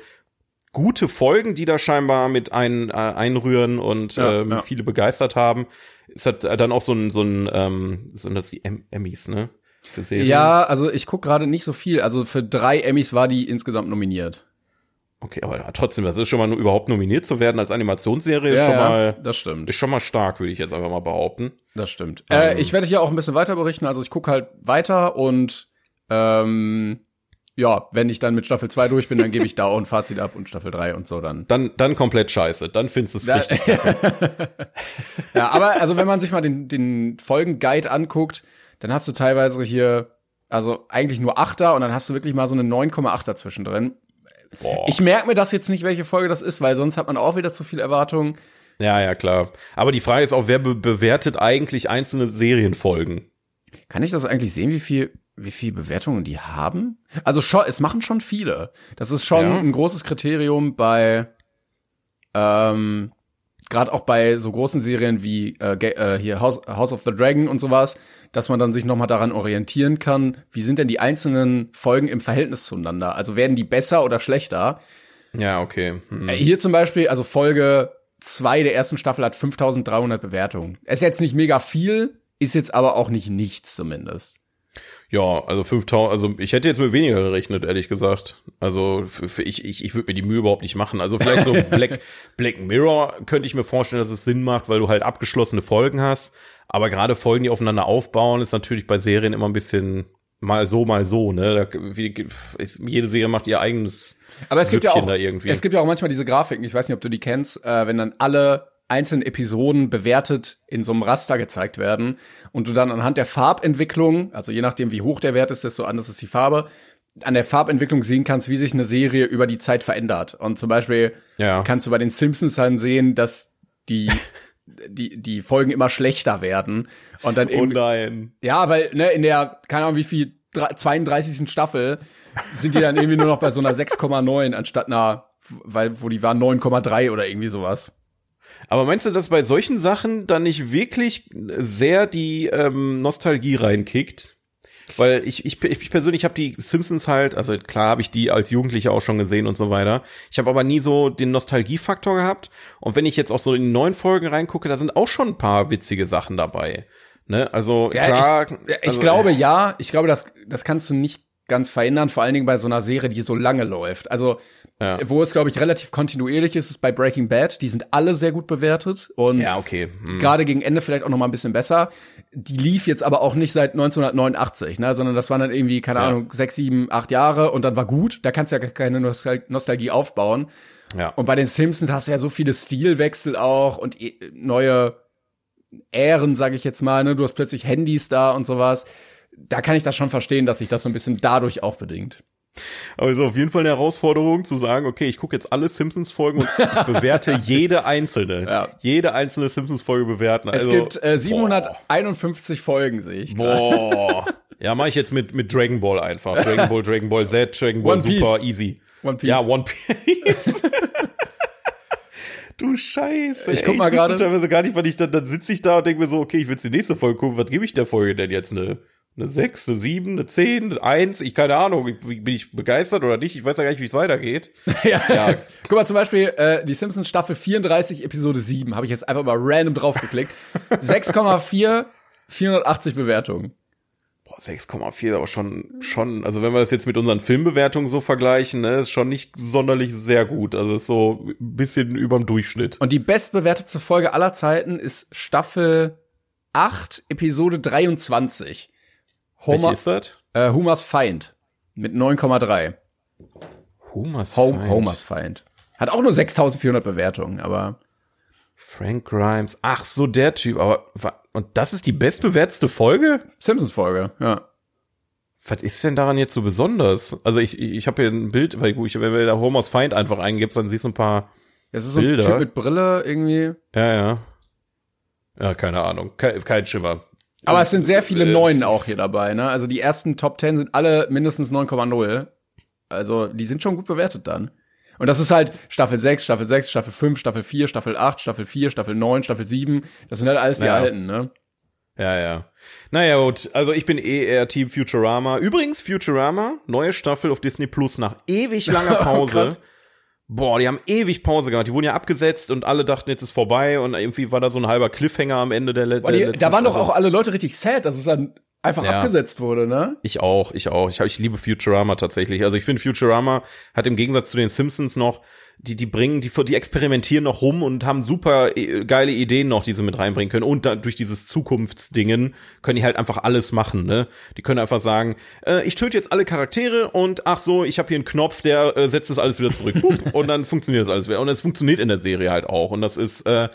gute Folgen, die da scheinbar mit ein, äh, einrühren und Ja, ähm, ja. viele begeistert haben. Es hat äh, dann auch so ein, so ein, ähm, sind das die em Emmys, ne? Für Serien. Ja, also ich guck gerade nicht so viel. Also für drei Emmys war die insgesamt nominiert. Okay, aber trotzdem, das ist schon mal nur überhaupt nominiert zu werden als Animationsserie, ist ja, schon ja, mal, das stimmt. ist schon mal stark, würde ich jetzt einfach mal behaupten. Das stimmt. Ähm. Äh, ich werde hier auch ein bisschen weiter berichten. Also ich gucke halt weiter und ähm, ja, wenn ich dann mit Staffel 2 durch bin, dann gebe ich da auch ein Fazit ab und Staffel 3 und so dann. Dann, dann komplett scheiße. Dann findest du es Ja, richtig. ja, aber also wenn man sich mal den, den Folgenguide anguckt, dann hast du teilweise hier, also eigentlich nur Achter und dann hast du wirklich mal so eine 9,8er zwischendrin. Boah. Ich merke mir das jetzt nicht, welche Folge das ist, weil sonst hat man auch wieder zu viel Erwartungen. Ja, ja, klar. Aber die Frage ist auch, wer be bewertet eigentlich einzelne Serienfolgen? Kann ich das eigentlich sehen, wie viel, wie viel Bewertungen die haben? Also schon, es machen schon viele. Das ist schon Ja. ein großes Kriterium bei, ähm, gerade auch bei so großen Serien wie äh, äh, hier House, House of the Dragon und sowas, dass man dann sich noch mal daran orientieren kann, wie sind denn die einzelnen Folgen im Verhältnis zueinander? Also werden die besser oder schlechter? Ja, okay. Hm. Äh, Hier zum Beispiel, also Folge zwei der ersten Staffel hat 5300 Bewertungen. Ist jetzt nicht mega viel, ist jetzt aber auch nicht nichts zumindest. Ja, also 5000, also ich hätte jetzt mit weniger gerechnet, ehrlich gesagt. Also für, für ich, ich, ich würde mir die Mühe überhaupt nicht machen. Also vielleicht so Black, Black Mirror könnte ich mir vorstellen, dass es Sinn macht, weil du halt abgeschlossene Folgen hast. Aber gerade Folgen, die aufeinander aufbauen, ist natürlich bei Serien immer ein bisschen mal so, mal so, ne? Da, wie, ist, jede Serie macht ihr eigenes Aber es gibt ja auch, es gibt ja auch manchmal diese Grafiken, ich weiß nicht, ob du die kennst, äh, wenn dann alle einzelnen Episoden bewertet in so einem Raster gezeigt werden und du dann anhand der Farbentwicklung, also je nachdem wie hoch der Wert ist, desto anders ist die Farbe, an der Farbentwicklung sehen kannst, wie sich eine Serie über die Zeit verändert. Und zum Beispiel Ja. kannst du bei den Simpsons dann sehen, dass die die die Folgen immer schlechter werden und dann Oh irgendwie nein. ja, weil, ne, in der, keine Ahnung, wie viel, dre- 32. Staffel sind die dann irgendwie nur noch bei so einer 6,9 anstatt einer, weil, wo die waren 9,3 oder irgendwie sowas. Aber meinst du, dass bei solchen Sachen dann nicht wirklich sehr die ähm, Nostalgie reinkickt? Weil ich, ich, ich persönlich habe die Simpsons halt, also klar habe ich die als Jugendlicher auch schon gesehen und so weiter. Ich habe aber nie so den Nostalgiefaktor gehabt. Und wenn ich jetzt auch so in die neuen Folgen reingucke, da sind auch schon ein paar witzige Sachen dabei. Ne? Also Ja, klar. ich, ich also, glaube ja, ich glaube, das, das kannst du nicht ganz verhindern, vor allen Dingen bei so einer Serie, die so lange läuft. Also, Ja. wo es, glaube ich, relativ kontinuierlich ist, ist bei Breaking Bad. Die sind alle sehr gut bewertet und Ja, okay. Hm. gerade gegen Ende vielleicht auch noch mal ein bisschen besser. Die lief jetzt aber auch nicht seit 1989, ne, sondern das waren dann irgendwie, keine Ja. Ahnung, sechs, sieben, acht Jahre und dann war gut. Da kannst du ja keine Nostal Nostalgie aufbauen. Ja. Und bei den Simpsons hast du ja so viele Stilwechsel auch und eh- neue Ähren, sage ich jetzt mal. Ne? Du hast plötzlich Handys da und sowas. Da kann ich das schon verstehen, dass sich das so ein bisschen dadurch auch bedingt. Aber es ist auf jeden Fall eine Herausforderung zu sagen, okay, ich gucke jetzt alle Simpsons-Folgen und bewerte jede einzelne. Ja. Jede einzelne Simpsons-Folge bewerten. Es Also, gibt äh, 751 Folgen, sehe ich. Boah. Ja, mache ich jetzt mit, mit Dragon Ball einfach. Dragon Ball, Dragon Ball Z, Dragon Ball One Piece. Super, easy. One Piece. Ja, One Piece. du Scheiße. Ich guck mal gerade. teilweise gar nicht, was ich dann, dann sitze ich da und denke mir so, okay, ich will jetzt die nächste Folge gucken, was gebe ich der Folge denn jetzt? Eine, eine 6, eine 7, eine 10, eine 1? Ich keine Ahnung. Bin ich begeistert oder nicht? Ich weiß ja gar nicht, wie es weitergeht. ja. Ja. Guck mal, zum Beispiel äh, die Simpsons Staffel 34, Episode 7, habe ich jetzt einfach mal random draufgeklickt. 6,4, 480 Bewertungen. Boah, 6,4 ist aber schon, schon, also wenn wir das jetzt mit unseren Filmbewertungen so vergleichen, ne, ist schon nicht sonderlich sehr gut. Also ist so ein bisschen überm Durchschnitt. Und die bestbewertete Folge aller Zeiten ist Staffel 8, Episode 23. Welche ist das? Äh, Humors Feind mit 9,3. Homers Hom Feind. Homers Feind. Hat auch nur 6400 Bewertungen, aber Frank Grimes. Ach so, der Typ. Aber und das ist die bestbewertete Folge? Simpsons Folge, ja. Was ist denn daran jetzt so besonders? Also ich, ich, ich habe hier ein Bild, weil gut, wenn du da Homers Feind einfach eingibst, dann siehst du ein paar. Es ist so ein Bilder. Typ mit Brille irgendwie. Ja, ja. Ja, keine Ahnung. Kein, kein Schimmer. Aber es sind sehr viele Neunen auch hier dabei, ne? Also die ersten Top 10 sind alle mindestens 9,0. Also die sind schon gut bewertet dann. Und das ist halt Staffel 6, Staffel 6, Staffel 5, Staffel 4, Staffel 8, Staffel 4, Staffel 9, Staffel 7. Das sind halt alles die Ja. alten, ne? Ja, ja. Naja, gut. Also ich bin eh eher Team Futurama. Übrigens, Futurama, neue Staffel auf Disney Plus nach ewig langer Oh, Pause. Boah, die haben ewig Pause gemacht. Die wurden ja abgesetzt und alle dachten, jetzt ist vorbei und irgendwie war da so ein halber Cliffhanger am Ende der, le Boah, der die, letzten da waren doch Staffel. auch alle Leute richtig sad, dass es dann einfach Ja. abgesetzt wurde, ne? Ich auch, ich auch. Ich, hab, ich liebe Futurama tatsächlich. Also ich finde Futurama hat im Gegensatz zu den Simpsons noch, die die bringen, die die experimentieren noch rum und haben super äh, geile Ideen noch, die sie mit reinbringen können. Und dann durch dieses Zukunftsdingen können die halt einfach alles machen. Ne? Die können einfach sagen, äh, ich töte jetzt alle Charaktere und ach so, ich habe hier einen Knopf, der äh, setzt das alles wieder zurück. Und dann funktioniert das alles wieder. Und es funktioniert in der Serie halt auch. Und das ist äh,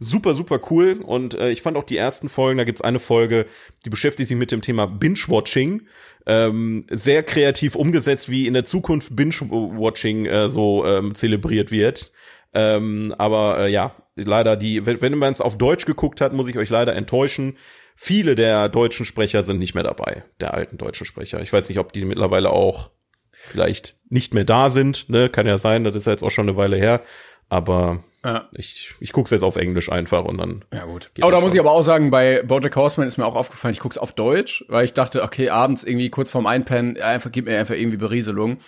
super, super cool. Und äh, ich fand auch die ersten Folgen, da gibt's eine Folge, die beschäftigt sich mit dem Thema Binge-Watching. Ähm, sehr kreativ umgesetzt, wie in der Zukunft Binge-Watching äh, so ähm, zelebriert wird. Ähm, aber äh, ja, leider die, wenn, wenn man es auf Deutsch geguckt hat, muss ich euch leider enttäuschen. Viele der deutschen Sprecher sind nicht mehr dabei, der alten deutschen Sprecher. Ich weiß nicht, ob die mittlerweile auch vielleicht nicht mehr da sind. Ne? Kann ja sein, das ist ja jetzt auch schon eine Weile her. Aber Ja. ich, ich guck's jetzt auf Englisch einfach und dann. Ja, gut. Aber da das muss schon. ich aber auch sagen, bei Bojack Horseman ist mir auch aufgefallen, ich guck's auf Deutsch, weil ich dachte, okay, abends irgendwie kurz vorm Einpennen, einfach, gib mir einfach irgendwie Berieselung.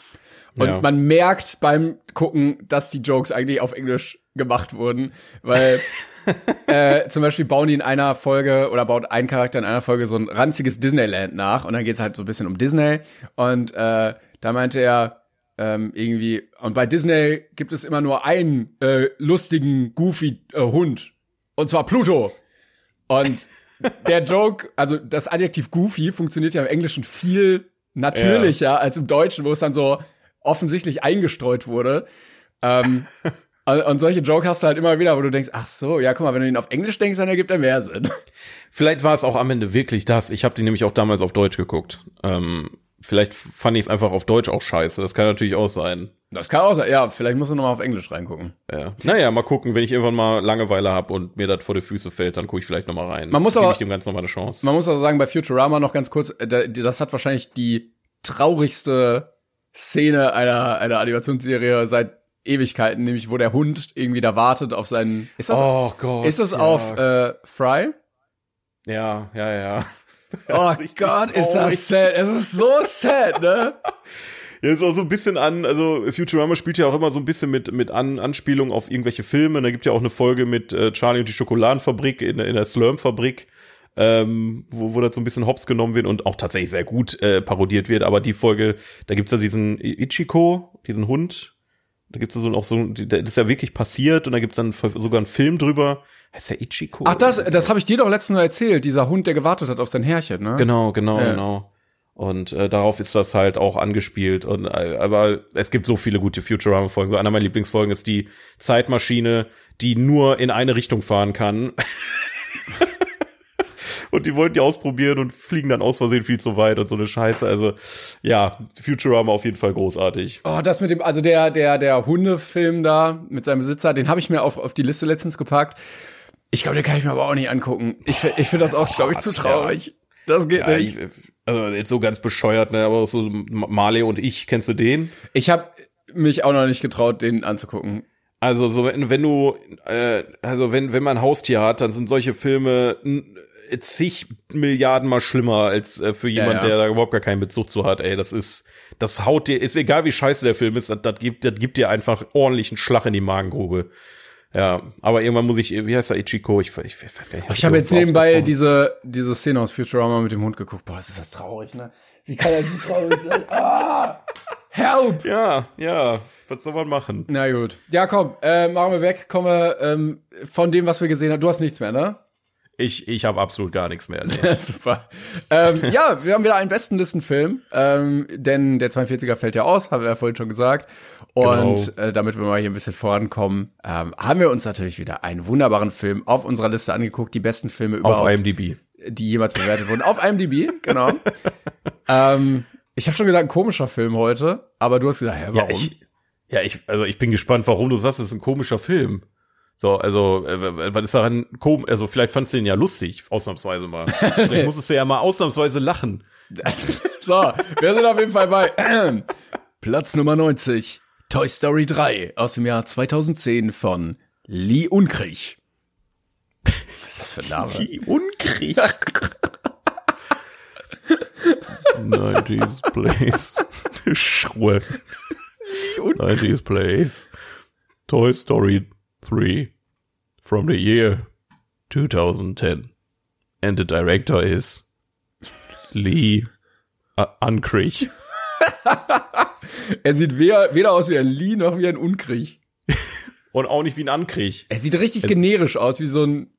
Und Ja. man merkt beim Gucken, dass die Jokes eigentlich auf Englisch gemacht wurden, weil äh, zum Beispiel bauen die in einer Folge oder baut ein Charakter in einer Folge so ein ranziges Disneyland nach und dann geht's halt so ein bisschen um Disney und äh, da meinte er ähm, irgendwie und bei Disney gibt es immer nur einen äh, lustigen goofy äh, Hund und zwar Pluto und der Joke, also das Adjektiv goofy funktioniert ja im Englischen viel natürlicher als im Deutschen, wo es dann so offensichtlich eingestreut wurde. Ähm, und, und solche Joke hast du halt immer wieder, wo du denkst, ach so, ja, guck mal, wenn du ihn auf Englisch denkst, dann ergibt er mehr Sinn. Vielleicht war es auch am Ende wirklich das. Ich habe die nämlich auch damals auf Deutsch geguckt. Ähm, vielleicht fand ich es einfach auf Deutsch auch scheiße. Das kann natürlich auch sein. Das kann auch sein. Ja, vielleicht musst du noch mal auf Englisch reingucken. Ja. Naja, mal gucken, wenn ich irgendwann mal Langeweile habe und mir das vor die Füße fällt, dann gucke ich vielleicht noch mal rein. Man muss aber- ich dem Ganzen noch mal eine Chance. Man muss auch sagen, bei Futurama noch ganz kurz, äh, da- das hat wahrscheinlich die traurigste Szene einer, einer Animationsserie seit Ewigkeiten, nämlich wo der Hund irgendwie da wartet auf seinen. Ist das, Oh Gott. ist das ja. auf äh, Fry? Ja, ja, ja. Oh Gott, ist das sad. Es ist so sad, ne? Ja, ist auch so ein bisschen an, also Futurama spielt ja auch immer so ein bisschen mit, mit an, Anspielungen auf irgendwelche Filme. Da gibt ja auch eine Folge mit äh, Charlie und die Schokoladenfabrik in, in der Slurm-Fabrik, ähm, wo, wo das so ein bisschen hops genommen wird und auch tatsächlich sehr gut äh, parodiert wird. Aber die Folge, da gibt's ja diesen Ichiko, diesen Hund. Da gibt's ja so auch so, das ist ja wirklich passiert und da gibt's dann sogar einen Film drüber. Heißt der Ichiko? Ach, das, das habe ich dir doch letztens Mal erzählt, dieser Hund, der gewartet hat auf sein Herrchen, ne? Genau, genau, Ja. genau. Und äh, darauf ist das halt auch angespielt. Und äh, aber es gibt so viele gute Futurama-Folgen. So einer meiner Lieblingsfolgen ist die Zeitmaschine, die nur in eine Richtung fahren kann. und die wollten die ausprobieren und fliegen dann aus Versehen viel zu weit und so eine Scheiße. Also ja, Futurama auf jeden Fall großartig. Oh, das mit dem, also der, der, der Hundefilm da mit seinem Besitzer, den habe ich mir auf, auf die Liste letztens gepackt. Ich glaube, den kann ich mir aber auch nicht angucken. Ich, ich finde das, Das auch, glaube ich, zu traurig. Das geht Ja, nicht. ich, also jetzt so ganz bescheuert, ne? Aber so Marley und ich, kennst du den? Ich habe mich auch noch nicht getraut, den anzugucken. Also so wenn, wenn du äh, also wenn wenn man ein Haustier hat, dann sind solche Filme zig Milliarden mal schlimmer als äh, für jemand, ja. der da überhaupt gar keinen Bezug zu hat. Ey, das ist das haut dir ist egal wie scheiße der Film ist, das, das gibt das gibt dir einfach ordentlich einen Schlag in die Magengrube. Ja, aber irgendwann muss ich, wie heißt er, Ichiko? Ich, ich, ich weiß gar nicht. Ich habe jetzt nebenbei diese, diese Szene aus Futurama mit dem Hund geguckt. Boah, ist das traurig, ne? Wie kann er so traurig sein? Ah! Help! Ja, ja. Was soll man machen? Na gut. Ja, komm, äh, machen wir weg. Kommen wir ähm, von dem, was wir gesehen haben. Du hast nichts mehr, ne? Ich, ich habe absolut gar nichts mehr. Ja, super. ähm, ja, wir haben wieder einen Bestenlistenfilm, ähm, denn der 42er fällt ja aus, haben wir ja vorhin schon gesagt. Und Genau. äh, damit wir mal hier ein bisschen vorankommen, ähm, haben wir uns natürlich wieder einen wunderbaren Film auf unserer Liste angeguckt, die besten Filme Auf überhaupt, IMDb. die jemals bewertet wurden. Auf IMDb, genau. ähm, ich habe schon gesagt, ein komischer Film heute, aber du hast gesagt, hä, warum? Ja, ich, ja, ich, also ich bin gespannt, warum du sagst, es ist ein komischer Film. So, also, äh, was ist daran komisch? Also, vielleicht fandst du den ja lustig, ausnahmsweise mal. Vielleicht musstest du ja mal ausnahmsweise lachen. So, wir sind auf jeden Fall bei Platz Nummer 90, Toy Story 3 aus dem Jahr 2010 von Lee Unkrich. Was ist das für ein Name? Wie unkrieg. 90s Place. Schruhe. 90s Place. Toy Story 3 from the year 2010. And the director is Lee uh, Unkrich. Er sieht weder, weder aus wie ein Lee noch wie ein Unkrich. Und auch nicht wie ein Unkrich. Er sieht richtig generisch aus, wie so ein,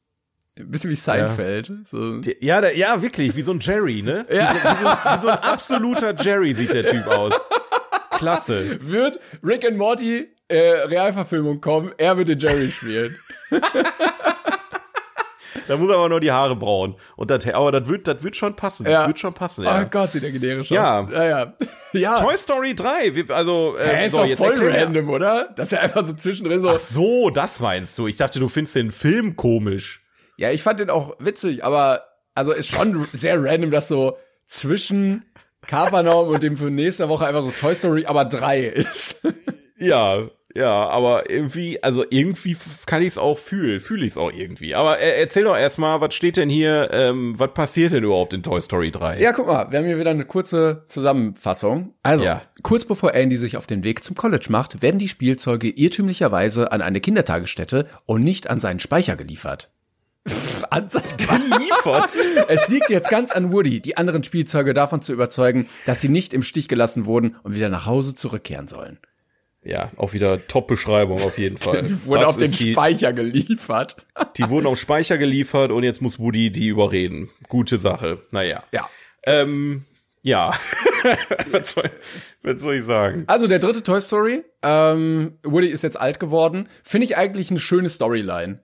ein bisschen wie Seinfeld. So. Ja, der, ja, wirklich, wie so ein Jerry, ne? Ja. Wie, so, wie, so, wie so ein absoluter Jerry sieht der Typ aus. Klasse. Wird Rick and Morty äh, Realverfilmung kommen, er wird den Jerry spielen. Da muss er aber nur die Haare brauen. Und das, aber das wird, das wird schon passen. Das Ja. wird schon passen, Oh ja. Gott, sieht er generisch Ja. aus. Ja, ja. ja. Toy Story 3, wir- also, äh, Er ist so, doch voll random, oder? Dass er einfach so zwischendrin so. Ach so, das meinst du. Ich dachte, du findest den Film komisch. Ja, ich fand den auch witzig, aber also ist schon sehr random, dass so zwischen Kapernaum und dem für nächste Woche einfach so Toy Story, aber drei ist. Ja, ja, aber irgendwie, also irgendwie kann ich es auch fühlen, fühle ich es auch irgendwie. Aber äh, erzähl doch erstmal, was steht denn hier, ähm, was passiert denn überhaupt in Toy Story 3? Ja, guck mal, wir haben hier wieder eine kurze Zusammenfassung. Also, Ja. kurz bevor Andy sich auf den Weg zum College macht, werden die Spielzeuge irrtümlicherweise an eine Kindertagesstätte und nicht an seinen Speicher geliefert. Pff, an seinen Geliefert. Es liegt jetzt ganz an Woody, die anderen Spielzeuge davon zu überzeugen, dass sie nicht im Stich gelassen wurden und wieder nach Hause zurückkehren sollen. Ja, auch wieder Top-Beschreibung auf jeden Fall. Sie wurden Das auf den die, Speicher geliefert. die wurden auf Speicher geliefert und jetzt muss Woody die überreden. Gute Sache. Naja. Ja. Ähm, ja. was, soll, was soll ich sagen? Also der dritte Toy Story. Ähm, Woody ist jetzt alt geworden. Finde ich eigentlich eine schöne Storyline.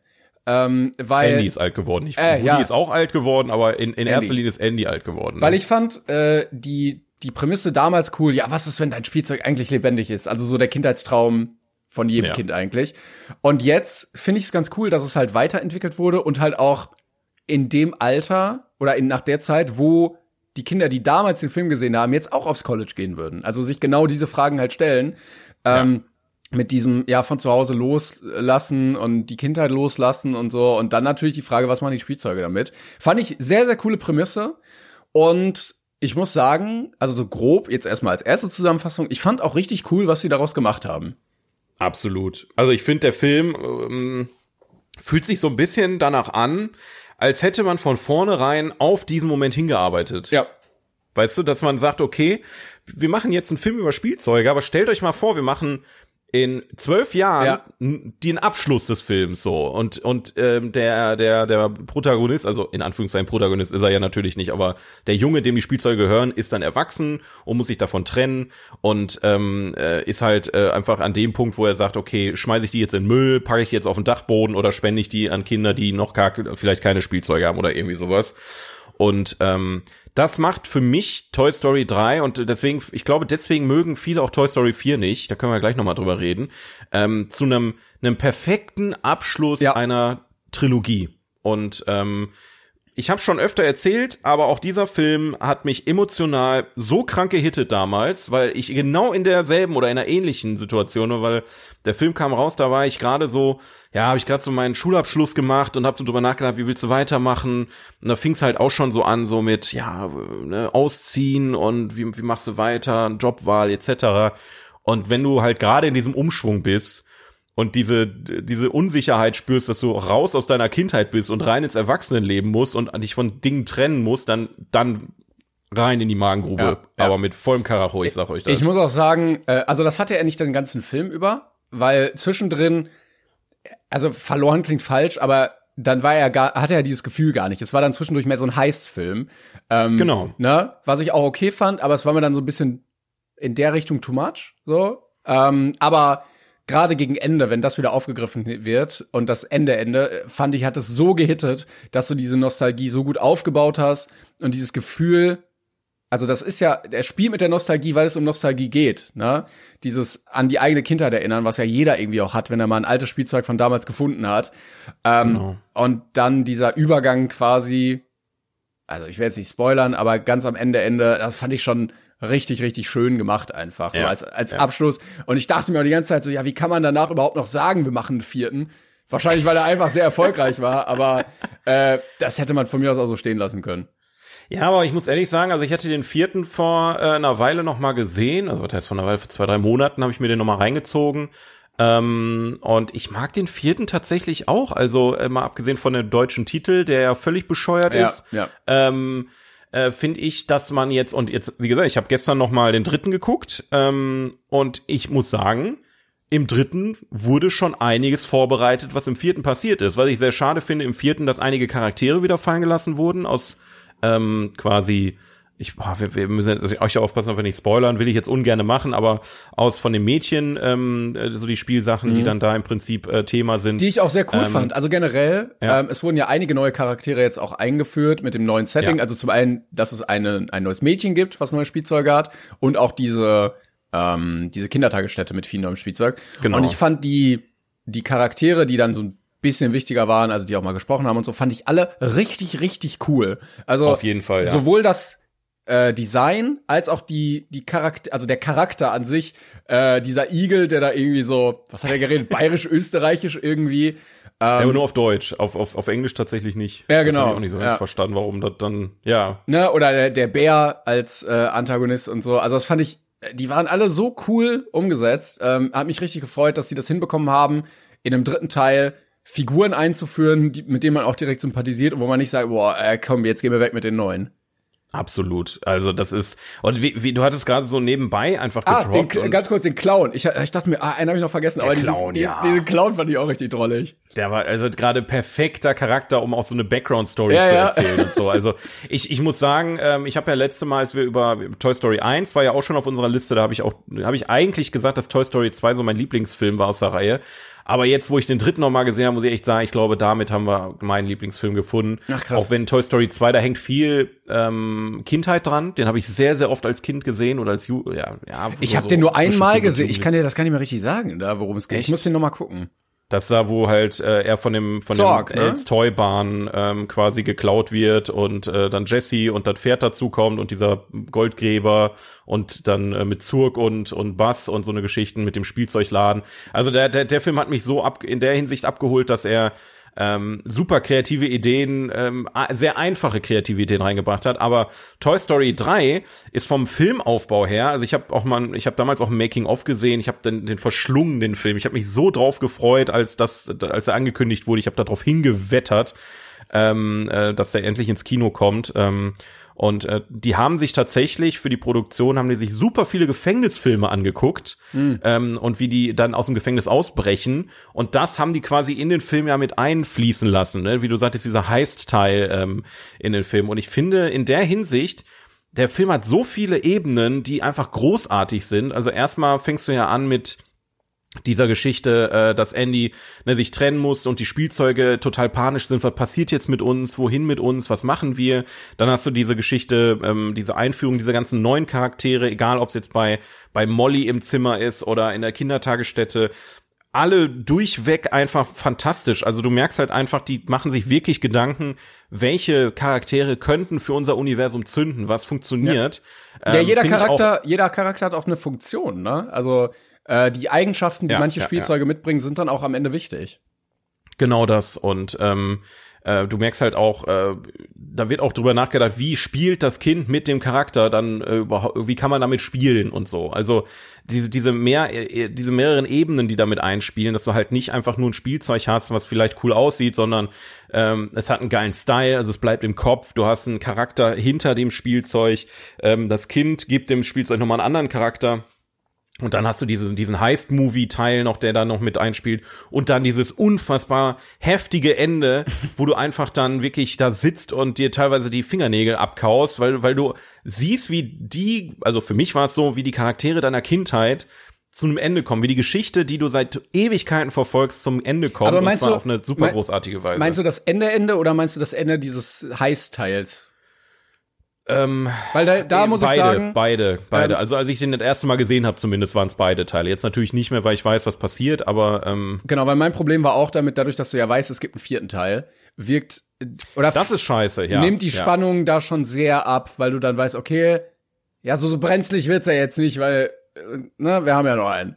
Ähm, weil, Andy ist alt geworden. Ich, Äh, Woody ja. ist auch alt geworden, aber in, in erster. Linie ist Andy alt geworden. weil ich fand äh, die, die Prämisse damals cool. Ja, was ist, wenn dein Spielzeug eigentlich lebendig ist? Also so der Kindheitstraum von jedem Ja. Kind eigentlich. Und jetzt finde ich es ganz cool, dass es halt weiterentwickelt wurde und halt auch in dem Alter oder in, nach der Zeit, wo die Kinder, die damals den Film gesehen haben, jetzt auch aufs College gehen würden. Also sich genau diese Fragen halt stellen. Ähm, mit diesem, ja, von zu Hause loslassen und die Kindheit loslassen und so. Und dann natürlich die Frage, was machen die Spielzeuge damit? Fand ich sehr, sehr coole Prämisse. Und ich muss sagen, also so grob, jetzt erstmal als erste Zusammenfassung, ich fand auch richtig cool, was sie daraus gemacht haben. Absolut. Also ich finde, der Film ähm, fühlt sich so ein bisschen danach an, als hätte man von vornherein auf diesen Moment hingearbeitet. Ja. Weißt du, dass man sagt, okay, wir machen jetzt einen Film über Spielzeuge, aber stellt euch mal vor, wir machen in zwölf Jahren Ja. den Abschluss des Films so und und ähm, der der der Protagonist also in Anführungszeichen Protagonist ist er ja natürlich nicht aber der Junge dem die Spielzeuge gehören ist dann erwachsen und muss sich davon trennen und ähm, äh, ist halt äh, einfach an dem Punkt wo er sagt okay schmeiße ich die jetzt in den Müll packe ich die jetzt auf den Dachboden oder spende ich die an Kinder die noch gar vielleicht keine Spielzeuge haben oder irgendwie sowas und ähm, das macht für mich Toy Story 3 und deswegen, ich glaube, deswegen mögen viele auch Toy Story 4 nicht, da können wir gleich nochmal drüber reden, ähm, zu einem, einem perfekten Abschluss Ja. einer Trilogie. Und ähm, ich habe schon öfter erzählt, aber auch dieser Film hat mich emotional so krank gehittet damals, weil ich genau in derselben oder in einer ähnlichen Situation weil der Film kam raus, da war ich gerade so, ja, habe ich gerade so meinen Schulabschluss gemacht und habe so drüber nachgedacht, wie willst du weitermachen? Und da fing es halt auch schon so an, so mit, ja, ne, ausziehen und wie, wie machst du weiter, Jobwahl etc. Und wenn du halt gerade in diesem Umschwung bist, und diese, diese Unsicherheit spürst, dass du raus aus deiner Kindheit bist und rein ins Erwachsenenleben musst und dich von Dingen trennen musst, dann, dann rein in die Magengrube. Ja, ja. Aber mit vollem Karacho, ich sag euch das. Ich muss auch sagen, äh, also das hatte er nicht den ganzen Film über, weil zwischendrin, also verloren klingt falsch, aber dann war er gar, hatte er dieses Gefühl gar nicht. Es war dann zwischendurch mehr so ein Heist-Film. Ähm, Genau. Ne, was ich auch okay fand, aber es war mir dann so ein bisschen in der Richtung too much. So. Ähm, aber gerade gegen Ende, wenn das wieder aufgegriffen wird und das Ende Ende, fand ich, hat es so gehittet, dass du diese Nostalgie so gut aufgebaut hast und dieses Gefühl, also das ist ja, er spielt mit der Nostalgie, weil es um Nostalgie geht, ne? Dieses an die eigene Kindheit erinnern, was ja jeder irgendwie auch hat, wenn er mal ein altes Spielzeug von damals gefunden hat. Ähm, Genau. Und dann dieser Übergang quasi, also ich will jetzt nicht spoilern, aber ganz am Ende, Ende, das fand ich schon richtig, richtig schön gemacht einfach, so Ja, als, als ja. Abschluss. Und ich dachte mir auch die ganze Zeit so, ja, wie kann man danach überhaupt noch sagen, wir machen einen vierten? Wahrscheinlich, weil er einfach sehr erfolgreich war, aber äh, das hätte man von mir aus auch so stehen lassen können. Ja, aber ich muss ehrlich sagen, also ich hatte den vierten vor äh, einer Weile noch mal gesehen, also was heißt vor einer Weile, vor zwei, drei Monaten habe ich mir den noch mal reingezogen. Ähm, und ich mag den vierten tatsächlich auch, also äh, mal abgesehen von dem deutschen Titel, der ja völlig bescheuert Ja, ist, ja. ähm, äh, finde ich, dass man jetzt, und jetzt, wie gesagt, ich habe gestern noch mal den dritten geguckt ähm, und ich muss sagen, im dritten wurde schon einiges vorbereitet, was im vierten passiert ist. Was ich sehr schade finde im vierten, dass einige Charaktere wieder fallen gelassen wurden aus ähm, quasi ich, boah, wir, wir müssen jetzt euch aufpassen, ob wir nicht spoilern, will ich jetzt ungern machen, aber aus von den Mädchen, ähm, äh, so die Spielsachen, die dann da im Prinzip äh, Thema sind. Mhm. Die ich auch sehr cool Ähm, fand. Also generell, ja. ähm, es wurden ja einige neue Charaktere jetzt auch eingeführt mit dem neuen Setting. Ja. Also zum einen, dass es eine, ein neues Mädchen gibt, was neue Spielzeuge hat und auch diese, ähm, diese Kindertagesstätte mit viel neuem Spielzeug. Genau. Und ich fand die, die Charaktere, die dann so ein bisschen wichtiger waren, also die auch mal gesprochen haben und so, fand ich alle richtig, richtig cool. Also Auf jeden Fall, ja. sowohl das äh, Design als auch die die Charakter also der Charakter an sich äh, dieser Igel der da irgendwie so was hat er geredet bayerisch österreichisch irgendwie ja, ähm, aber nur auf Deutsch, auf, auf, auf Englisch tatsächlich nicht. Ja, genau. ich auch nicht so ganz Ja. verstanden, warum das dann, ja. ne oder der, der Bär als äh, Antagonist und so also das fand ich die waren alle so cool umgesetzt ähm, hat mich richtig gefreut dass sie das hinbekommen haben in einem dritten Teil Figuren einzuführen die, mit denen man auch direkt sympathisiert und wo man nicht sagt boah äh, komm jetzt gehen wir weg mit den neuen Absolut. Also das ist, und wie, wie du hattest gerade so nebenbei einfach Ah, gedroppt. ganz kurz den Clown. Ich, ich dachte mir, ah, einen habe ich noch vergessen, aber Clown, diesen, ja. den, diesen Clown fand ich auch richtig drollig. Der war also gerade perfekter Charakter, um auch so eine Background-Story Ja, zu ja. erzählen und so. Also ich, ich muss sagen, ähm, ich habe ja letzte Mal, als wir über Toy Story 1 war ja auch schon auf unserer Liste, da habe ich auch, habe ich eigentlich gesagt, dass Toy Story 2 so mein Lieblingsfilm war aus der Reihe. Aber jetzt, wo ich den dritten nochmal gesehen habe, muss ich echt sagen, ich glaube, damit haben wir meinen Lieblingsfilm gefunden. Ach, krass. Auch wenn Toy Story 2, da hängt viel ähm, Kindheit dran. Den habe ich sehr, sehr oft als Kind gesehen oder als Ju ja, ja. Ich habe so den nur einmal gesehen. Ich kann dir das gar nicht mehr richtig sagen, da worum es geht. Ich Echt? muss den noch mal gucken. Das da, wo halt äh, er von dem von Zorg, dem ne? Els Toy-Bahn ähm, quasi geklaut wird und äh, dann Jesse und das Pferd dazukommt und dieser Goldgräber und dann äh, mit Zurg und und Bass und so eine Geschichten mit dem Spielzeugladen. Also der der der Film hat mich so ab in der Hinsicht abgeholt, dass er ähm, super kreative Ideen, ähm, sehr einfache kreative Ideen reingebracht hat. Aber Toy Story 3 ist vom Filmaufbau her, also ich habe auch mal, ich habe damals auch ein Making of gesehen, ich habe den, den verschlungen, den Film. Ich habe mich so drauf gefreut, als das, als er angekündigt wurde. Ich habe darauf hingewettert, ähm, äh, dass er endlich ins Kino kommt. Ähm, und äh, die haben sich tatsächlich für die Produktion haben die sich super viele Gefängnisfilme angeguckt ähm, und wie die dann aus dem Gefängnis ausbrechen. Und das haben die quasi in den Film ja mit einfließen lassen, ne? wie du sagtest, dieser Heist-Teil ähm, in den Film. Und ich finde in der Hinsicht der Film hat so viele Ebenen, die einfach großartig sind. Also erstmal fängst du ja an mit dieser Geschichte, äh, dass Andy ne, sich trennen muss und die Spielzeuge total panisch sind, was passiert jetzt mit uns, wohin mit uns, was machen wir? Dann hast du diese Geschichte, ähm, diese Einführung dieser ganzen neuen Charaktere, egal ob es jetzt bei, bei Molly im Zimmer ist oder in der Kindertagesstätte, alle durchweg einfach fantastisch. Also du merkst halt einfach, die machen sich wirklich Gedanken, welche Charaktere könnten für unser Universum zünden, was funktioniert. Ja, Ähm, jeder Charakter, jeder Charakter hat auch eine Funktion, ne? Also äh, die Eigenschaften, die Ja, manche ja, Spielzeuge mitbringen, sind dann auch am Ende wichtig. Genau das. Und ähm, äh, du merkst halt auch, äh, da wird auch drüber nachgedacht, wie spielt das Kind mit dem Charakter dann äh, überhaupt, wie kann man damit spielen und so. Also diese diese mehr äh, diese mehreren Ebenen, die damit einspielen, dass du halt nicht einfach nur ein Spielzeug hast, was vielleicht cool aussieht, sondern ähm, es hat einen geilen Style, also es bleibt im Kopf. Du hast einen Charakter hinter dem Spielzeug. Ähm, das Kind gibt dem Spielzeug nochmal einen anderen Charakter. Und dann hast du diesen, diesen Heist-Movie-Teil noch, der da noch mit einspielt. Und dann dieses unfassbar heftige Ende, wo du einfach dann wirklich da sitzt und dir teilweise die Fingernägel abkaust, weil, weil du siehst, wie die, also für mich war es so, wie die Charaktere deiner Kindheit zu einem Ende kommen, wie die Geschichte, die du seit Ewigkeiten verfolgst, zum Ende kommt. Aber meinst und zwar du, auf eine super großartige Weise. Meinst du das Ende Ende oder meinst du das Ende dieses Heist-Teils? Ähm, Weil da, da muss beide, ich sagen, beide, beide. ähm, also als ich den das erste Mal gesehen habe, zumindest waren es beide Teile. Jetzt natürlich nicht mehr, weil ich weiß, was passiert, aber ähm, genau, weil mein Problem war auch damit, dadurch, dass du ja weißt, es gibt einen vierten Teil, wirkt oder das ist scheiße. Ja, nimmt die ja. Spannung da schon sehr ab, weil du dann weißt, okay, ja, so, so brenzlig wird's ja jetzt nicht, weil äh, ne, wir haben ja noch einen.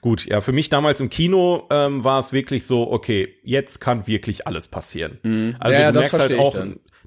Gut, ja, für mich damals im Kino ähm, war es wirklich so, okay, jetzt kann wirklich alles passieren. Also Mhm. Ja, ja, du merkst halt auch.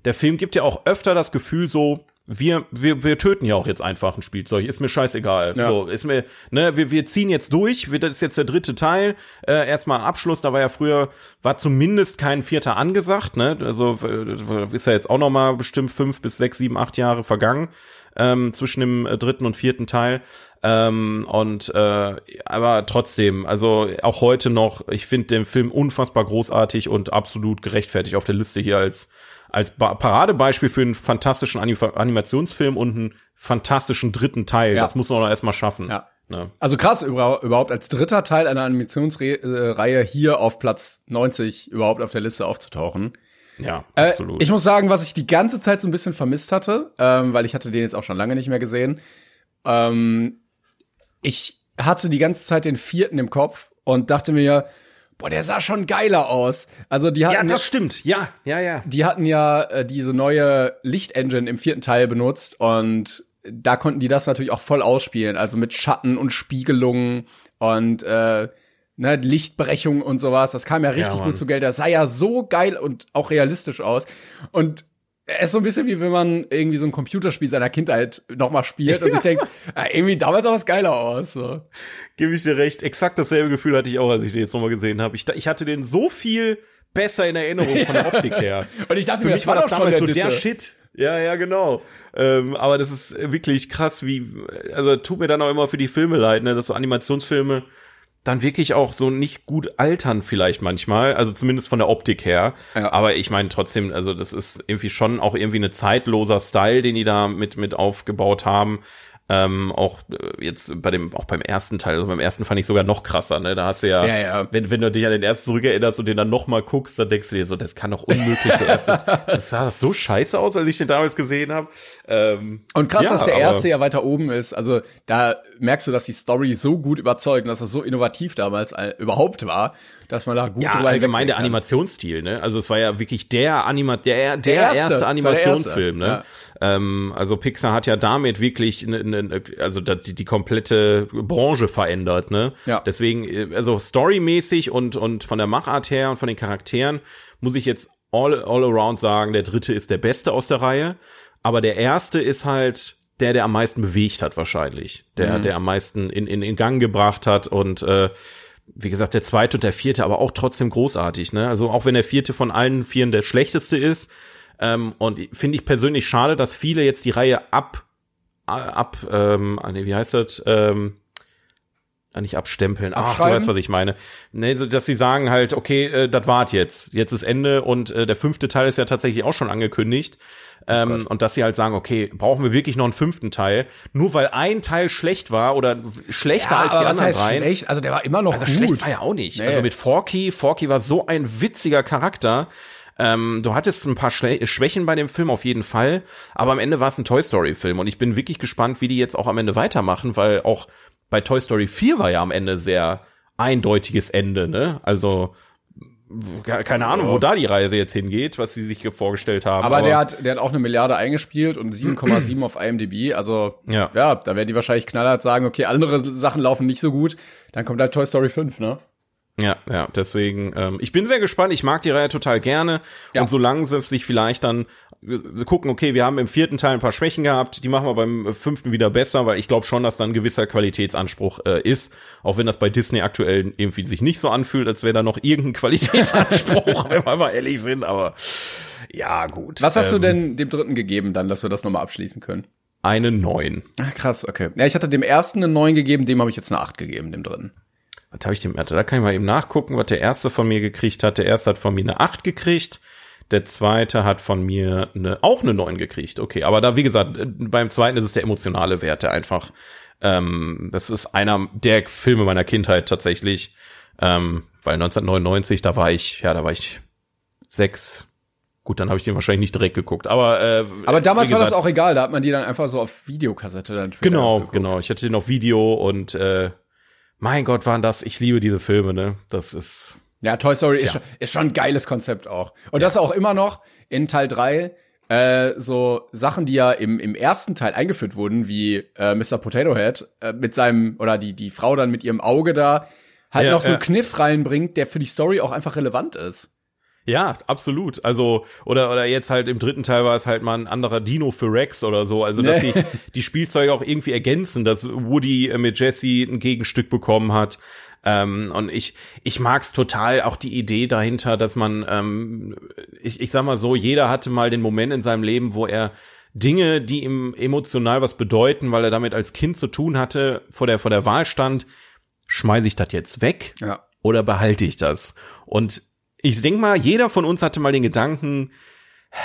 Der Film gibt ja auch öfter das Gefühl so, wir, wir, wir töten ja auch jetzt einfach ein Spielzeug, ist mir scheißegal. Ja. So, ist mir, ne, wir, wir ziehen jetzt durch, wir, das ist jetzt der dritte Teil, äh, erstmal ein Abschluss, da war ja früher, war zumindest kein vierter angesagt, ne? Also äh, ist ja jetzt auch noch mal bestimmt fünf bis sechs, sieben, acht Jahre vergangen ähm, zwischen dem äh, dritten und vierten Teil. Ähm, und äh, aber trotzdem, also auch heute noch, ich finde den Film unfassbar großartig und absolut gerechtfertigt auf der Liste hier als als Paradebeispiel für einen fantastischen Anim Animationsfilm und einen fantastischen dritten Teil. Ja. Das muss man doch erstmal schaffen. Ja. Ne? Also krass, über, überhaupt als dritter Teil einer Animationsreihe hier auf Platz 90 überhaupt auf der Liste aufzutauchen. Ja, Äh, absolut. ich muss sagen, was ich die ganze Zeit so ein bisschen vermisst hatte, ähm, weil ich hatte den jetzt auch schon lange nicht mehr gesehen. Ähm, ich hatte die ganze Zeit den vierten im Kopf und dachte mir, boah, der sah schon geiler aus. Also die ja, hatten, das stimmt. Ja, ja, ja. die hatten ja äh, diese neue Lichtengine im vierten Teil benutzt und da konnten die das natürlich auch voll ausspielen, also mit Schatten und Spiegelungen und äh, ne, Lichtbrechung und sowas. Das kam ja richtig Mann. gut zu Geld. Das sah ja so geil und auch realistisch aus. Und es ist so ein bisschen wie wenn man irgendwie so ein Computerspiel seiner Kindheit nochmal spielt und sich denkt, ah, irgendwie damals sah das geiler aus. So. Gebe ich dir recht. Exakt dasselbe Gefühl hatte ich auch, als ich den jetzt nochmal gesehen habe. Ich, ich hatte den so viel besser in Erinnerung von der Optik her. Und ich dachte Für mir, das war war das doch schon damals der so der. Shit. Ja, ja, genau. Ähm, aber das ist wirklich krass, wie, also tut mir dann auch immer für die Filme leid, ne, dass so Animationsfilme dann wirklich auch so nicht gut altern vielleicht manchmal, also zumindest von der Optik her. Ja. Aber ich meine trotzdem, also das ist irgendwie schon auch irgendwie eine zeitloser Style, den die da mit mit aufgebaut haben. Ähm, auch äh, jetzt bei dem, auch beim ersten Teil, also beim ersten fand ich sogar noch krasser, ne? Da hast du ja, Ja, ja. Wenn, wenn du dich an den ersten zurückerinnerst und den dann noch mal guckst, dann denkst du dir so, das kann doch unmöglich der erste. das sah so scheiße aus, als ich den damals gesehen habe. Ähm, Und krass, ja, dass der erste ja weiter oben ist. Also da merkst du, dass die Story so gut überzeugt und dass das so innovativ damals äh, überhaupt war, dass man da gut Ja, drüber allgemein der. Animationsstil, ne? Also es war ja wirklich der Anima der, der, erste. erste, Es war der Animationsfilm, erste, ne? Ähm, also Pixar hat ja damit wirklich ne, ne, also da- die, die komplette Branche verändert, ne? Ja. Deswegen, äh, also storymäßig und, und von der Machart her und von den Charakteren muss ich jetzt all, all around sagen, der dritte ist der beste aus der Reihe. Aber der erste ist halt der, der am meisten bewegt hat, wahrscheinlich. Der, der am meisten in, in, in Gang gebracht hat und äh, wie gesagt, der zweite und der vierte, aber auch trotzdem großartig, ne? Also auch wenn der vierte von allen vieren der schlechteste ist, ähm, und finde ich persönlich schade, dass viele jetzt die Reihe ab, ab, ähm, ah, wie heißt das, ähm, nicht abstempeln. Ach, du weißt, was ich meine. Nee, so, dass sie sagen halt, okay, äh, das wart jetzt. Jetzt ist Ende und äh, der fünfte Teil ist ja tatsächlich auch schon angekündigt. Ähm, und dass sie halt sagen, okay, brauchen wir wirklich noch einen fünften Teil? Nur weil ein Teil schlecht war oder schlechter als die anderen heißt dreien. schlecht? Also der war immer noch Also gut. schlecht war ja auch nicht. Nee. Also mit Forky, Forky war so ein witziger Charakter. Ähm, du hattest ein paar Schle Schwächen bei dem Film auf jeden Fall, aber am Ende war es ein Toy Story Film und ich bin wirklich gespannt, wie die jetzt auch am Ende weitermachen, weil auch bei Toy Story 4 war ja am Ende sehr eindeutiges Ende, ne? Also ke- keine Ahnung, wo da die Reise jetzt hingeht, was sie sich vorgestellt haben. aber, der hat, der hat auch eine Milliarde eingespielt und 7,7 auf IMDb. Also Ja. ja, da werden die wahrscheinlich knallhart sagen, okay, andere Sachen laufen nicht so gut. Dann kommt halt Toy Story 5, ne? Ja, ja, deswegen, ähm, ich bin sehr gespannt, ich mag die Reihe total gerne Ja. und solange sie sich vielleicht dann wir gucken, okay, wir haben im vierten Teil ein paar Schwächen gehabt, die machen wir beim fünften wieder besser, weil ich glaube schon, dass da ein gewisser Qualitätsanspruch äh, ist, auch wenn das bei Disney aktuell irgendwie sich nicht so anfühlt, als wäre da noch irgendein Qualitätsanspruch, wenn wir mal ehrlich sind, aber ja, gut. Was hast du Ähm, denn dem dritten gegeben, dann, dass wir das nochmal abschließen können? Eine neun. Ach, krass, okay. Ja, ich hatte dem ersten eine 9 gegeben, dem habe ich jetzt eine 8 gegeben, dem dritten. Was habe ich dem, da kann ich mal eben nachgucken, was der erste von mir gekriegt hat. Der erste hat von mir eine 8 gekriegt. Der zweite hat von mir eine, auch eine 9 gekriegt. Okay, aber da, wie gesagt, äh, beim zweiten ist es der emotionale Wert, der einfach, ähm, das ist einer der Filme meiner Kindheit tatsächlich. Ähm, weil 1999, da war ich, ja, da war ich sechs. Gut, dann habe ich den wahrscheinlich nicht direkt geguckt. Aber, äh, Aber damals wie war das gesagt, auch egal, da hat man die dann einfach so auf Videokassette dann Genau, geguckt. genau. Ich hatte den auf Video und äh, mein Gott, waren das, ich liebe diese Filme, ne? Das ist. Ja, Toy Story ist schon, ist schon ein geiles Konzept auch. Und das auch immer noch in Teil 3 äh, so Sachen, die ja im, im ersten Teil eingeführt wurden, wie äh, Mr. Potato Head äh, mit seinem, oder die, die Frau dann mit ihrem Auge da, halt Ja, noch so einen ja. Kniff reinbringt, der für die Story auch einfach relevant ist. Ja, absolut. Also, oder, oder jetzt halt im dritten Teil war es halt mal ein anderer Dino für Rex oder so. Also, dass Nee. sie die Spielzeuge auch irgendwie ergänzen, dass Woody mit Jesse ein Gegenstück bekommen hat. Ähm, und ich, ich mag's total, auch die Idee dahinter, dass man, ähm, ich, ich sag mal so, jeder hatte mal den Moment in seinem Leben, wo er Dinge, die ihm emotional was bedeuten, weil er damit als Kind zu tun hatte, vor der, vor der Wahl stand, schmeiße ich das jetzt weg? Ja. oder behalte ich das? Und ich denke mal, jeder von uns hatte mal den Gedanken,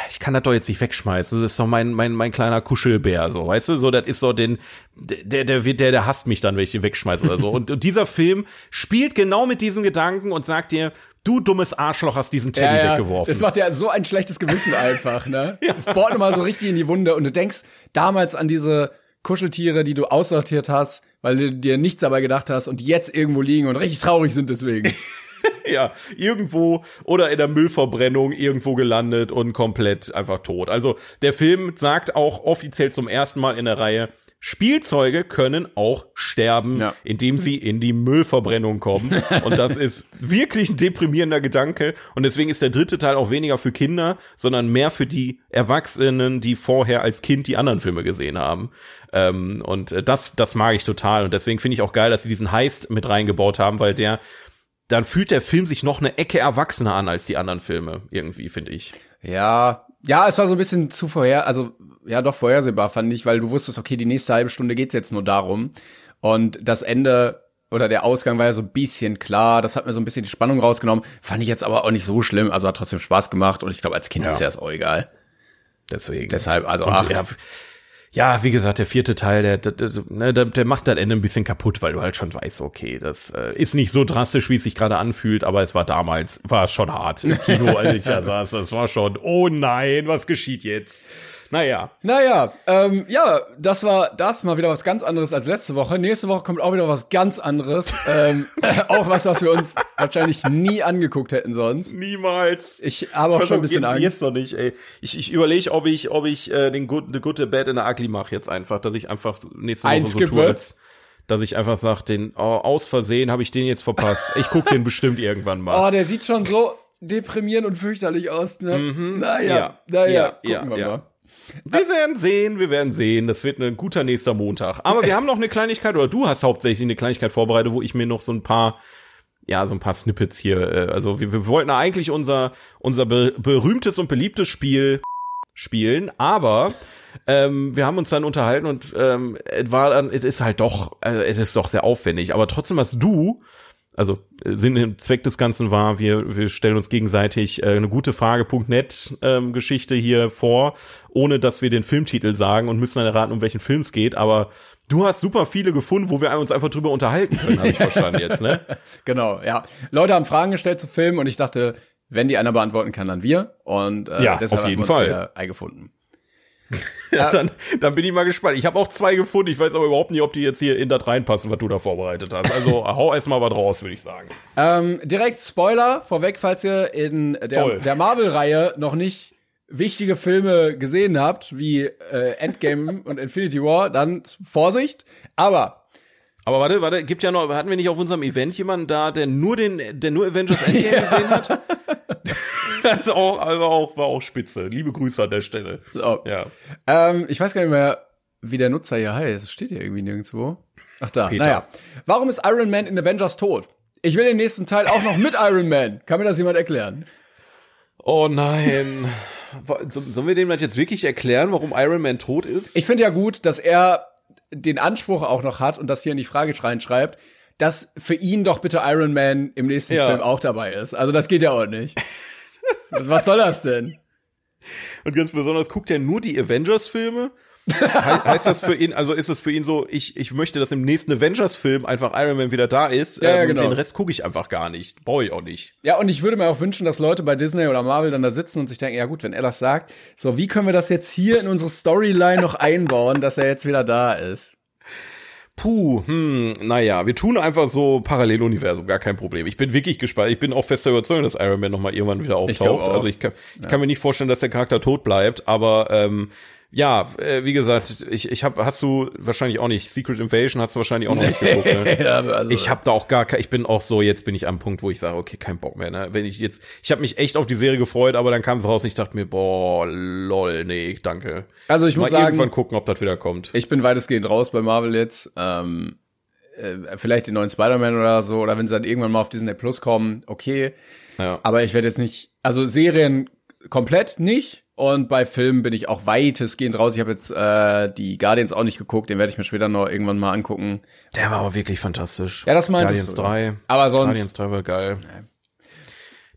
ich kann das doch jetzt nicht wegschmeißen. Das ist doch mein, mein, mein kleiner Kuschelbär, so, weißt du? So, das ist so den, der, der, der, der, der hasst mich dann, wenn ich den wegschmeiße oder so. Und, und dieser Film spielt genau mit diesem Gedanken und sagt dir, du dummes Arschloch hast diesen Teddy Ja, ja, weggeworfen. das macht ja so ein schlechtes Gewissen einfach, ne? Das bohrt immer so richtig in die Wunde und du denkst damals an diese Kuscheltiere, die du aussortiert hast, weil du dir nichts dabei gedacht hast und die jetzt irgendwo liegen und richtig traurig sind deswegen. ja, irgendwo oder in der Müllverbrennung irgendwo gelandet und komplett einfach tot. Also der Film sagt auch offiziell zum ersten Mal in der Reihe, Spielzeuge können auch sterben, Ja. indem sie in die Müllverbrennung kommen. Und das ist wirklich ein deprimierender Gedanke. Und deswegen ist der dritte Teil auch weniger für Kinder, sondern mehr für die Erwachsenen, die vorher als Kind die anderen Filme gesehen haben. Ähm, und äh, das, das mag ich total. Und deswegen finde ich auch geil, dass sie diesen Heist mit reingebaut haben, weil der dann fühlt der Film sich noch eine Ecke erwachsener an als die anderen Filme, irgendwie, finde ich. Ja, ja, es war so ein bisschen zu vorher, also ja, doch vorhersehbar fand ich, weil du wusstest, okay, die nächste halbe Stunde geht's jetzt nur darum und das Ende oder der Ausgang war ja so ein bisschen klar, das hat mir so ein bisschen die Spannung rausgenommen, fand ich jetzt aber auch nicht so schlimm, also hat trotzdem Spaß gemacht und ich glaube, als Kind Ja. ist ja das auch egal. Deswegen. Deshalb, also Und acht. ja, ja, wie gesagt, der vierte Teil, der, der, der, ne, der, der macht das Ende ein bisschen kaputt, weil du halt schon weißt, okay, das äh, ist nicht so drastisch, wie es sich gerade anfühlt, aber es war damals, war es schon hart im Kino, als ich da saß. Das war schon, oh nein, was geschieht jetzt? Naja, Naja, ähm, ja, das war das mal wieder was ganz anderes als letzte Woche. Nächste Woche kommt auch wieder was ganz anderes. ähm, auch was, was wir uns wahrscheinlich nie angeguckt hätten sonst. niemals. Ich habe auch schon ein bisschen Angst. Jetzt noch nicht, ey. Ich, ich überlege, ob ich, ob ich äh, den Good, the Good, the Bad in der Ugly mache jetzt einfach, dass ich einfach nächste Woche so Einskippe. tue, als, dass ich einfach sage, den oh, aus Versehen habe ich den jetzt verpasst. Ich guck den bestimmt irgendwann mal. Oh, der sieht schon so deprimierend und fürchterlich aus, ne? Naja, Ja, naja, ja, gucken ja, wir ja. mal. Wir werden sehen, wir werden sehen. Das wird ein guter nächster Montag. Aber wir haben noch eine Kleinigkeit, oder du hast hauptsächlich eine Kleinigkeit vorbereitet, wo ich mir noch so ein paar, ja, so ein paar Snippets hier, äh, also wir, wir wollten eigentlich unser, unser be berühmtes und beliebtes Spiel spielen, aber ähm, wir haben uns dann unterhalten und ähm, es war dann, es ist halt doch, äh, es ist doch sehr aufwendig. Aber trotzdem hast du, also äh, Sinn und Zweck des Ganzen war, wir, wir stellen uns gegenseitig äh, eine gute Frage.net ähm, Geschichte hier vor, ohne dass wir den Filmtitel sagen und müssen dann erraten, um welchen Film es geht. Aber du hast super viele gefunden, wo wir uns einfach drüber unterhalten können, habe ich verstanden jetzt, ne? Genau, ja. Leute haben Fragen gestellt zu Filmen und ich dachte, wenn die einer beantworten kann, dann wir. Und äh, Ja, deshalb auf jeden haben wir uns Fall. hier eingefunden. Ja, dann, dann bin ich mal gespannt. Ich habe auch zwei gefunden. Ich weiß aber überhaupt nicht, ob die jetzt hier in das reinpassen, was du da vorbereitet hast. Also hau erst mal was raus, würde ich sagen. Ähm, direkt Spoiler vorweg, falls ihr in der, Toll. der Marvel-Reihe noch nicht wichtige Filme gesehen habt, wie äh, Endgame und Infinity War, dann Vorsicht. Aber Aber warte, warte, gibt ja noch, hatten wir nicht auf unserem Event jemanden da, der nur den, der nur Avengers Endgame gesehen hat? das ist auch, also auch, war auch spitze. Liebe Grüße an der Stelle. So. Ja. Ähm, ich weiß gar nicht mehr, wie der Nutzer hier heißt. Das steht hier irgendwie nirgendwo. Ach da, Peter. naja. Warum ist Iron Man in Avengers tot? Ich will den nächsten Teil auch noch mit Iron Man. Kann mir das jemand erklären? Oh nein. So- Sollen wir dem das jetzt wirklich erklären, warum Iron Man tot ist? Ich finde ja gut, dass er den Anspruch auch noch hat und das hier in die Frage reinschreibt, dass für ihn doch bitte Iron Man im nächsten Ja. Film auch dabei ist. Also das geht ja auch nicht. Was was soll das denn? Und ganz besonders guckt er nur die Avengers-Filme? He heißt das für ihn, also ist es für ihn so, ich, ich möchte, dass im nächsten Avengers-Film einfach Iron Man wieder da ist. Ja, ja, ähm, genau. Den Rest gucke ich einfach gar nicht. Brauche ich auch nicht. Ja, und ich würde mir auch wünschen, dass Leute bei Disney oder Marvel dann da sitzen und sich denken, ja gut, wenn er das sagt, so wie können wir das jetzt hier in unsere Storyline noch einbauen, dass er jetzt wieder da ist? Puh, hm, naja, wir tun einfach so Paralleluniversum, gar kein Problem. Ich bin wirklich gespannt. Ich bin auch fester Überzeugung, dass Iron Man nochmal irgendwann wieder Ich auftaucht. auch. Also ich kann, ich kann mir nicht vorstellen, dass der Charakter tot bleibt, aber ähm, ja, äh, wie gesagt, ich, ich habe, hast du wahrscheinlich auch nicht, Secret Invasion hast du wahrscheinlich auch noch nicht geguckt. Ne? also, Ich habe da auch gar ich bin auch so, jetzt bin ich am Punkt, wo ich sage, okay, kein Bock mehr. Ne? Wenn ich jetzt, ich habe mich echt auf die Serie gefreut, aber dann kam es raus und ich dachte mir, boah, lol, nee, danke. also ich Mal muss sagen, irgendwann gucken, ob das wieder kommt. ich bin weitestgehend raus bei Marvel jetzt. Ähm, äh, vielleicht den neuen Spider-Man oder so, oder wenn sie dann irgendwann mal auf Disney Plus kommen, okay. Ja. Aber ich werde jetzt nicht, also Serien komplett nicht. Und bei Filmen bin ich auch weitestgehend raus. Ich habe jetzt äh, die Guardians auch nicht geguckt, den werde ich mir später noch irgendwann mal angucken. Der war aber wirklich fantastisch. Ja, das meintest Guardians du. 3. Aber sonst, Guardians 3 war geil.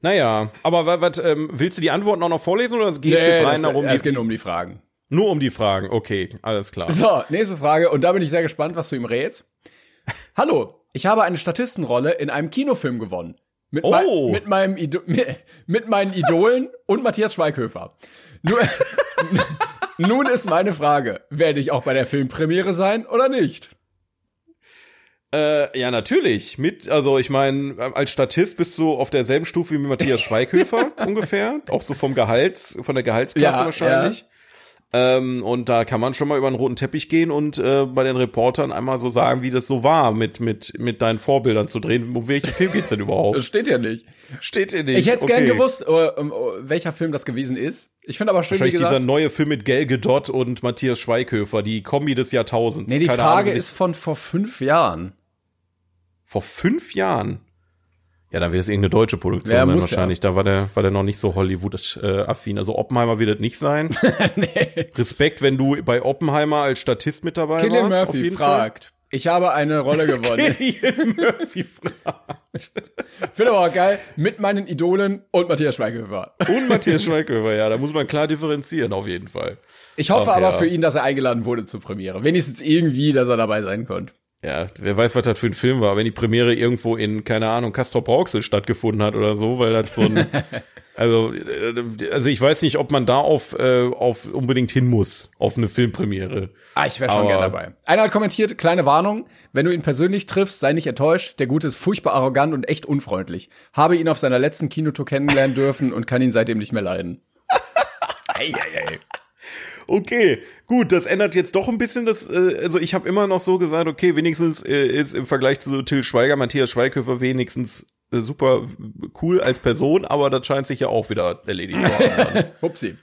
Naja, aber wa- wat, ähm, willst du die Antworten auch noch vorlesen oder geht's nee, jetzt rein das, darum, es geht nur um die Fragen. nur um die Fragen? Okay, alles klar. So, nächste Frage. Und da bin ich sehr gespannt, was du ihm rätst. Hallo, ich habe eine Statistenrolle in einem Kinofilm gewonnen. Mit, Oh. mit, meinem Ido mit, mit meinen Idolen und Matthias Schweighöfer. Nun, nun ist meine Frage, werde ich auch bei der Filmpremiere sein oder nicht? Äh, ja, natürlich. Mit, also ich meine, als Statist bist du auf derselben Stufe wie Matthias Schweighöfer ungefähr. Auch so vom Gehalts, von der Gehaltsklasse Ja, wahrscheinlich. Ähm, und da kann man schon mal über einen roten Teppich gehen und äh, bei den Reportern einmal so sagen, wie das so war, mit, mit, mit deinen Vorbildern zu drehen. Um welchen Film geht's denn Das überhaupt? steht ja nicht. Steht hier nicht. Ich hätte okay. gern gewusst, äh, äh, welcher Film das gewesen ist. Ich finde aber schön, wie Wahrscheinlich dieser gesagt, neue Film mit Gal Gadot und Matthias Schweighöfer, die Kombi des Jahrtausends. nee, die Keine Frage Ahnung, ist von vor fünf Jahren. vor fünf Jahren. Ja, dann wird es irgendeine deutsche Produktion Ja, sein muss ja. wahrscheinlich. Da war der, war der noch nicht so Hollywood-affin. Also Oppenheimer wird es nicht sein. nee. Respekt, wenn du bei Oppenheimer als Statist mit dabei Killian warst. Murphy fragt. Ich habe eine Rolle Fall. gewonnen. Killian Murphy fragt. Finde aber auch geil, mit meinen Idolen und Matthias Schweighöfer. Und Matthias Schweighöfer, ja, da muss man klar differenzieren, auf jeden Fall. Ich hoffe Ach, aber ja. für ihn, dass er eingeladen wurde zur Premiere. Wenigstens irgendwie, dass er dabei sein konnte. Ja, wer weiß, was das für ein Film war. Wenn die Premiere irgendwo in, keine Ahnung, Castor Brauxel stattgefunden hat oder so, weil das so ein, also, äh, also ich weiß nicht, ob man da auf, äh, auf unbedingt hin muss, auf eine Filmpremiere. Ah, ich wäre schon gern dabei. Einer hat kommentiert, kleine Warnung, wenn du ihn persönlich triffst, sei nicht enttäuscht. Der Gute ist furchtbar arrogant und echt unfreundlich. Habe ihn auf seiner letzten Kinotour kennenlernen dürfen und kann ihn seitdem nicht mehr leiden. Okay, gut, das ändert jetzt doch ein bisschen das, äh, also ich habe immer noch so gesagt, okay, wenigstens äh, ist im Vergleich zu Till Schweiger, Matthias Schweighöfer wenigstens äh, super cool als Person, aber das scheint sich ja auch wieder erledigt zu haben. dann. Upsi.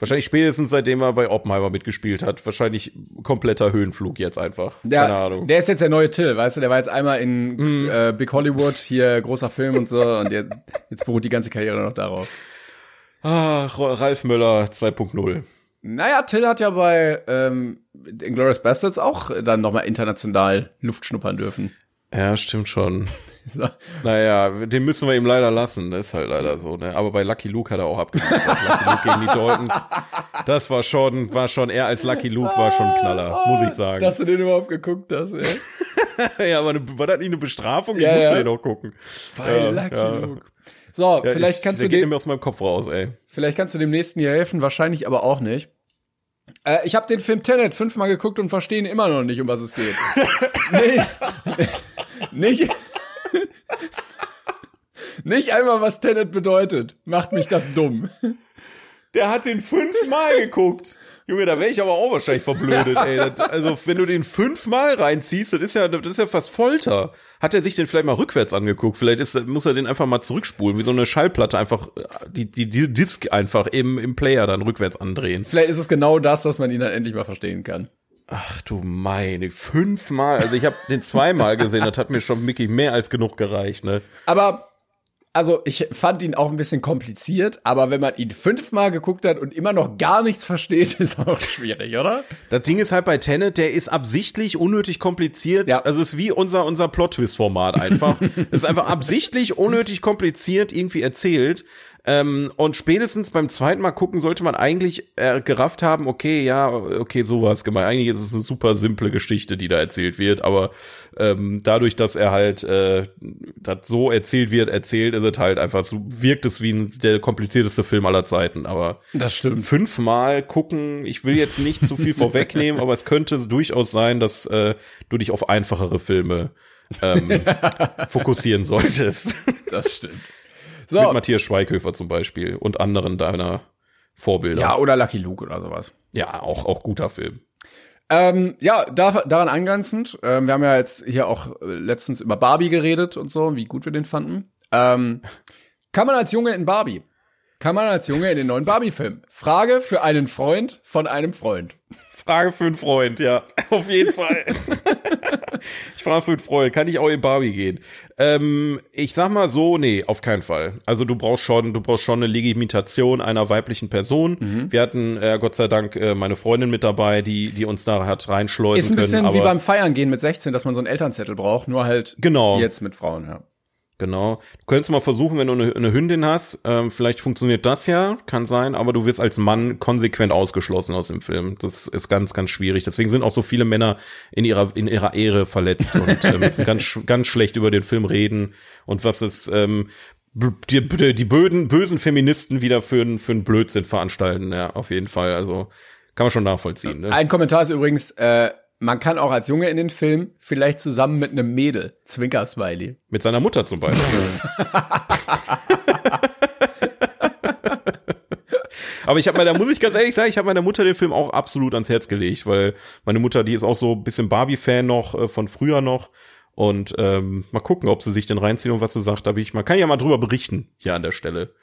Wahrscheinlich spätestens seitdem er bei Oppenheimer mitgespielt hat. Wahrscheinlich kompletter Höhenflug jetzt einfach. Keine Der, Ahnung. Der ist jetzt der neue Till, weißt du? Der war jetzt einmal in äh, Big Hollywood, hier großer Film und so, und jetzt, jetzt beruht die ganze Karriere noch darauf. Ah, Ralf Möller 2.0. Naja, Till hat ja bei ähm, Inglourious Bastards auch dann nochmal international Luft schnuppern dürfen. Ja, stimmt schon. Naja, den müssen wir ihm leider lassen. Das ist halt leider so, ne? Aber bei Lucky Luke hat er auch abgeliefert. Lucky Luke gegen die Daltons. Das war schon, war schon, er als Lucky Luke war schon ein Knaller, muss ich sagen. Dass du den überhaupt geguckt hast, ey. ja, aber eine, war das nicht eine Bestrafung? Ja, ich musste ja. den auch gucken. Bei Ja, Lucky ja. Luke. So, Ja, vielleicht ich, kannst der du geht dem, aus meinem Kopf raus, ey. vielleicht kannst du dem nächsten hier helfen, wahrscheinlich aber auch nicht. Äh, ich habe den Film Tenet fünfmal geguckt und verstehe immer noch nicht, um was es geht. nee, nicht, nicht einmal, was Tenet bedeutet. Macht mich das dumm. Der hat den fünfmal geguckt. Junge, da wäre ich aber auch wahrscheinlich verblödet, ey. Das, also, wenn du den fünfmal reinziehst, das ist ja, das ist ja fast Folter. Hat er sich den vielleicht mal rückwärts angeguckt? Vielleicht ist, muss er den einfach mal zurückspulen, wie so eine Schallplatte einfach, die, die, die Disk einfach im, im Player dann rückwärts andrehen. Vielleicht ist es genau das, dass man ihn dann endlich mal verstehen kann. Ach du meine, fünfmal. Also ich habe den zweimal gesehen, das hat mir schon wirklich mehr als genug gereicht, ne? Aber also ich fand ihn auch ein bisschen kompliziert, aber wenn man ihn fünfmal geguckt hat und immer noch gar nichts versteht, ist auch schwierig, oder? Das Ding ist halt bei Tenet, der ist absichtlich unnötig kompliziert. Ja. Also es ist wie unser, unser Plot-Twist-Format einfach. Es ist einfach absichtlich unnötig kompliziert irgendwie erzählt. Ähm, und spätestens beim zweiten Mal gucken sollte man eigentlich äh, gerafft haben, okay, ja, okay, sowas gemeint. Eigentlich ist es eine super simple Geschichte, die da erzählt wird, aber ähm, dadurch, dass er halt äh, das so erzählt wird, erzählt, ist es halt einfach so, wirkt es wie ein, der komplizierteste Film aller Zeiten. Aber Das stimmt. fünfmal gucken, ich will jetzt nicht zu viel vorwegnehmen, aber es könnte durchaus sein, dass äh, du dich auf einfachere Filme ähm, fokussieren solltest. Das stimmt. Mit So, Matthias Schweighöfer zum Beispiel und anderen deiner Vorbilder. ja, oder Lucky Luke oder sowas. ja auch, auch guter Film. Ähm, ja, da, daran angrenzend, ähm, wir haben ja jetzt hier auch äh, letztens über Barbie geredet und so, wie gut wir den fanden. Ähm, kann man als Junge in Barbie? Kann man als Junge in den neuen Barbie-Film? Frage für einen Freund von einem Freund. Frage für einen Freund, ja, auf jeden Fall. ich frage für einen Freund, kann ich auch in Barbie gehen? Ähm, ich sag mal so, nee, auf keinen Fall. Also du brauchst schon, du brauchst schon eine Legitimation einer weiblichen Person. Mhm. Wir hatten, äh, Gott sei Dank, äh, meine Freundin mit dabei, die, die uns da hat reinschleusen Ist ein bisschen können. wie beim Feiern gehen mit 16, dass man so einen Elternzettel braucht, nur halt Genau. jetzt mit Frauen, ja. Genau. Du könntest mal versuchen, wenn du eine, eine Hündin hast, ähm, vielleicht funktioniert das ja, kann sein, aber du wirst als Mann konsequent ausgeschlossen aus dem Film. Das ist ganz, ganz schwierig. Deswegen sind auch so viele Männer in ihrer, in ihrer Ehre verletzt und äh, müssen ganz, ganz schlecht über den Film reden. Und was ist, ähm, die, die böden, bösen Feministen wieder für, einen- für einen Blödsinn veranstalten, ja, auf jeden Fall. Also, kann man schon nachvollziehen, ne? Ein Kommentar ist übrigens, äh, man kann auch als Junge in den Film vielleicht zusammen mit einem Mädel, Zwinker-Smiley. Mit seiner Mutter zum Beispiel. Aber ich habe meiner, muss ich ganz ehrlich sagen, ich habe meiner Mutter den Film auch absolut ans Herz gelegt, weil meine Mutter, die ist auch so ein bisschen Barbie-Fan noch äh, von früher noch. Und ähm, mal gucken, ob sie sich den reinziehen und was sie sagt. Da bin ich mal, kann ja mal drüber berichten hier an der Stelle.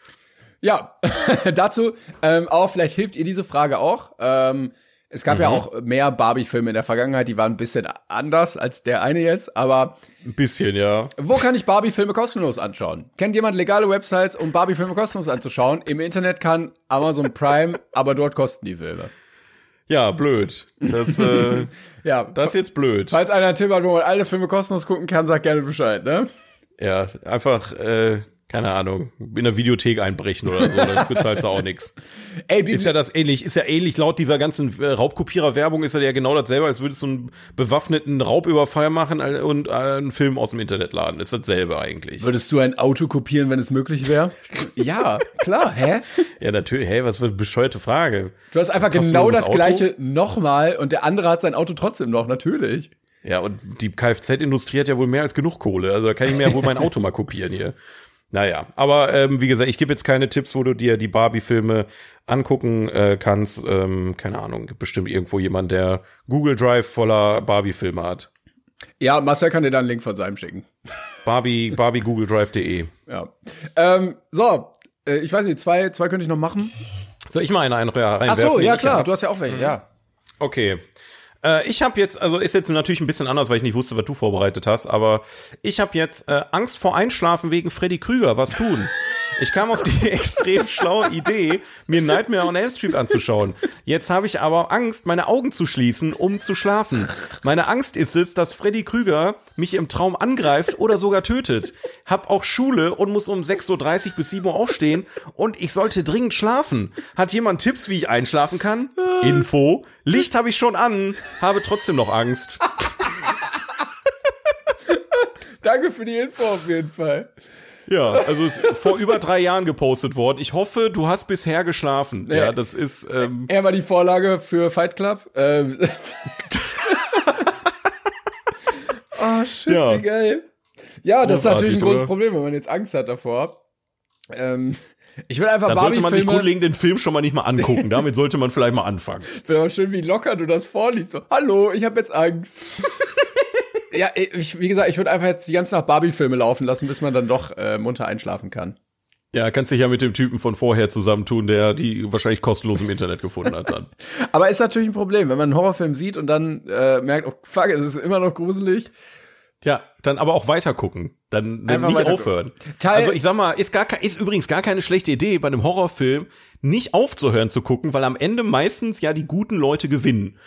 Ja, dazu ähm, auch, vielleicht hilft ihr diese Frage auch. Ähm, es gab ja auch mehr Barbie-Filme in der Vergangenheit, die waren ein bisschen anders als der eine jetzt, aber Ein bisschen, ja. wo kann ich Barbie-Filme kostenlos anschauen? Kennt jemand legale Websites, um Barbie-Filme kostenlos anzuschauen? Im Internet kann Amazon Prime, aber dort kosten die Filme. Ja, blöd. Das, äh, Ja, das ist jetzt blöd. falls einer einen Tipp hat, wo man alle Filme kostenlos gucken kann, sagt gerne Bescheid, ne? Ja, einfach, äh, keine Ahnung, in der Videothek einbrechen oder so, dann bezahlst du auch nix. Ey, Ist ja das ähnlich, ist ja ähnlich laut dieser ganzen äh, Raubkopierer-Werbung ist ja, ja genau dasselbe, als würdest du einen bewaffneten Raubüberfall machen äh, und äh, einen Film aus dem Internet laden. Ist dasselbe eigentlich. würdest du ein Auto kopieren, wenn es möglich wäre? ja, klar, hä? Ja, natürlich, hey, was für eine bescheuerte Frage. Du hast einfach Kostenloses genau das Auto? gleiche nochmal und der andere hat sein Auto trotzdem noch, natürlich. Ja, und die Kfz-Industrie hat ja wohl mehr als genug Kohle. Also da kann ich mir ja wohl mein Auto mal kopieren hier. Naja, aber ähm, wie gesagt, ich gebe jetzt keine Tipps, wo du dir die Barbie-Filme angucken äh, kannst. Ähm, keine Ahnung, gibt bestimmt irgendwo jemand, der Google Drive voller Barbie-Filme hat. Ja, Marcel kann dir da einen Link von seinem schicken. Barbie, Barbie Google Drive.de. Ja. Ähm, so, äh, ich weiß nicht, zwei, zwei könnte ich noch machen. Soll ich mal eine rein? Ach so, ja klar, du hast ja auch welche, ja. Okay. Äh, ich habe jetzt, also ist jetzt natürlich ein bisschen anders, weil ich nicht wusste, was du vorbereitet hast, aber ich habe jetzt äh, Angst vor Einschlafen wegen Freddy Krüger. Was tun? Ich kam auf die extrem schlaue Idee, mir Nightmare on Elm Street anzuschauen. Jetzt habe ich aber Angst, meine Augen zu schließen, um zu schlafen. Meine Angst ist es, dass Freddy Krüger mich im Traum angreift oder sogar tötet. Hab auch Schule und muss um 6.30 Uhr bis 7 Uhr aufstehen und ich sollte dringend schlafen. Hat jemand Tipps, wie ich einschlafen kann? Info. Licht habe ich schon an, habe trotzdem noch Angst. Danke für die Info auf jeden Fall. Ja, also ist vor über drei Jahren gepostet worden. Ich hoffe, du hast bisher geschlafen. Ja, Ja. das ist, ähm, Er war die Vorlage für Fight Club. Ähm. oh, shit, Ja. wie geil. Ja, das ist Großartig, natürlich ein großes oder? Problem, wenn man jetzt Angst hat davor. Ähm, ich will einfach Dann sollte man sich grundlegend den Film schon mal nicht mal angucken. Damit sollte man vielleicht mal anfangen. Wäre aber schön, wie locker du das vorliest. So, hallo, ich habe jetzt Angst. Ja, ich, wie gesagt, ich würde einfach jetzt die ganze Nacht Barbie-Filme laufen lassen, bis man dann doch äh, munter einschlafen kann. Ja, kannst dich ja mit dem Typen von vorher zusammentun, der die wahrscheinlich kostenlos im Internet gefunden hat dann. Aber ist natürlich ein Problem, wenn man einen Horrorfilm sieht und dann äh, merkt, oh fuck, das ist immer noch gruselig. Ja, dann aber auch weiter gucken. Dann, dann nicht aufhören. Teil- also ich sag mal, ist gar ist übrigens gar keine schlechte Idee bei einem Horrorfilm nicht aufzuhören zu gucken, weil am Ende meistens ja die guten Leute gewinnen.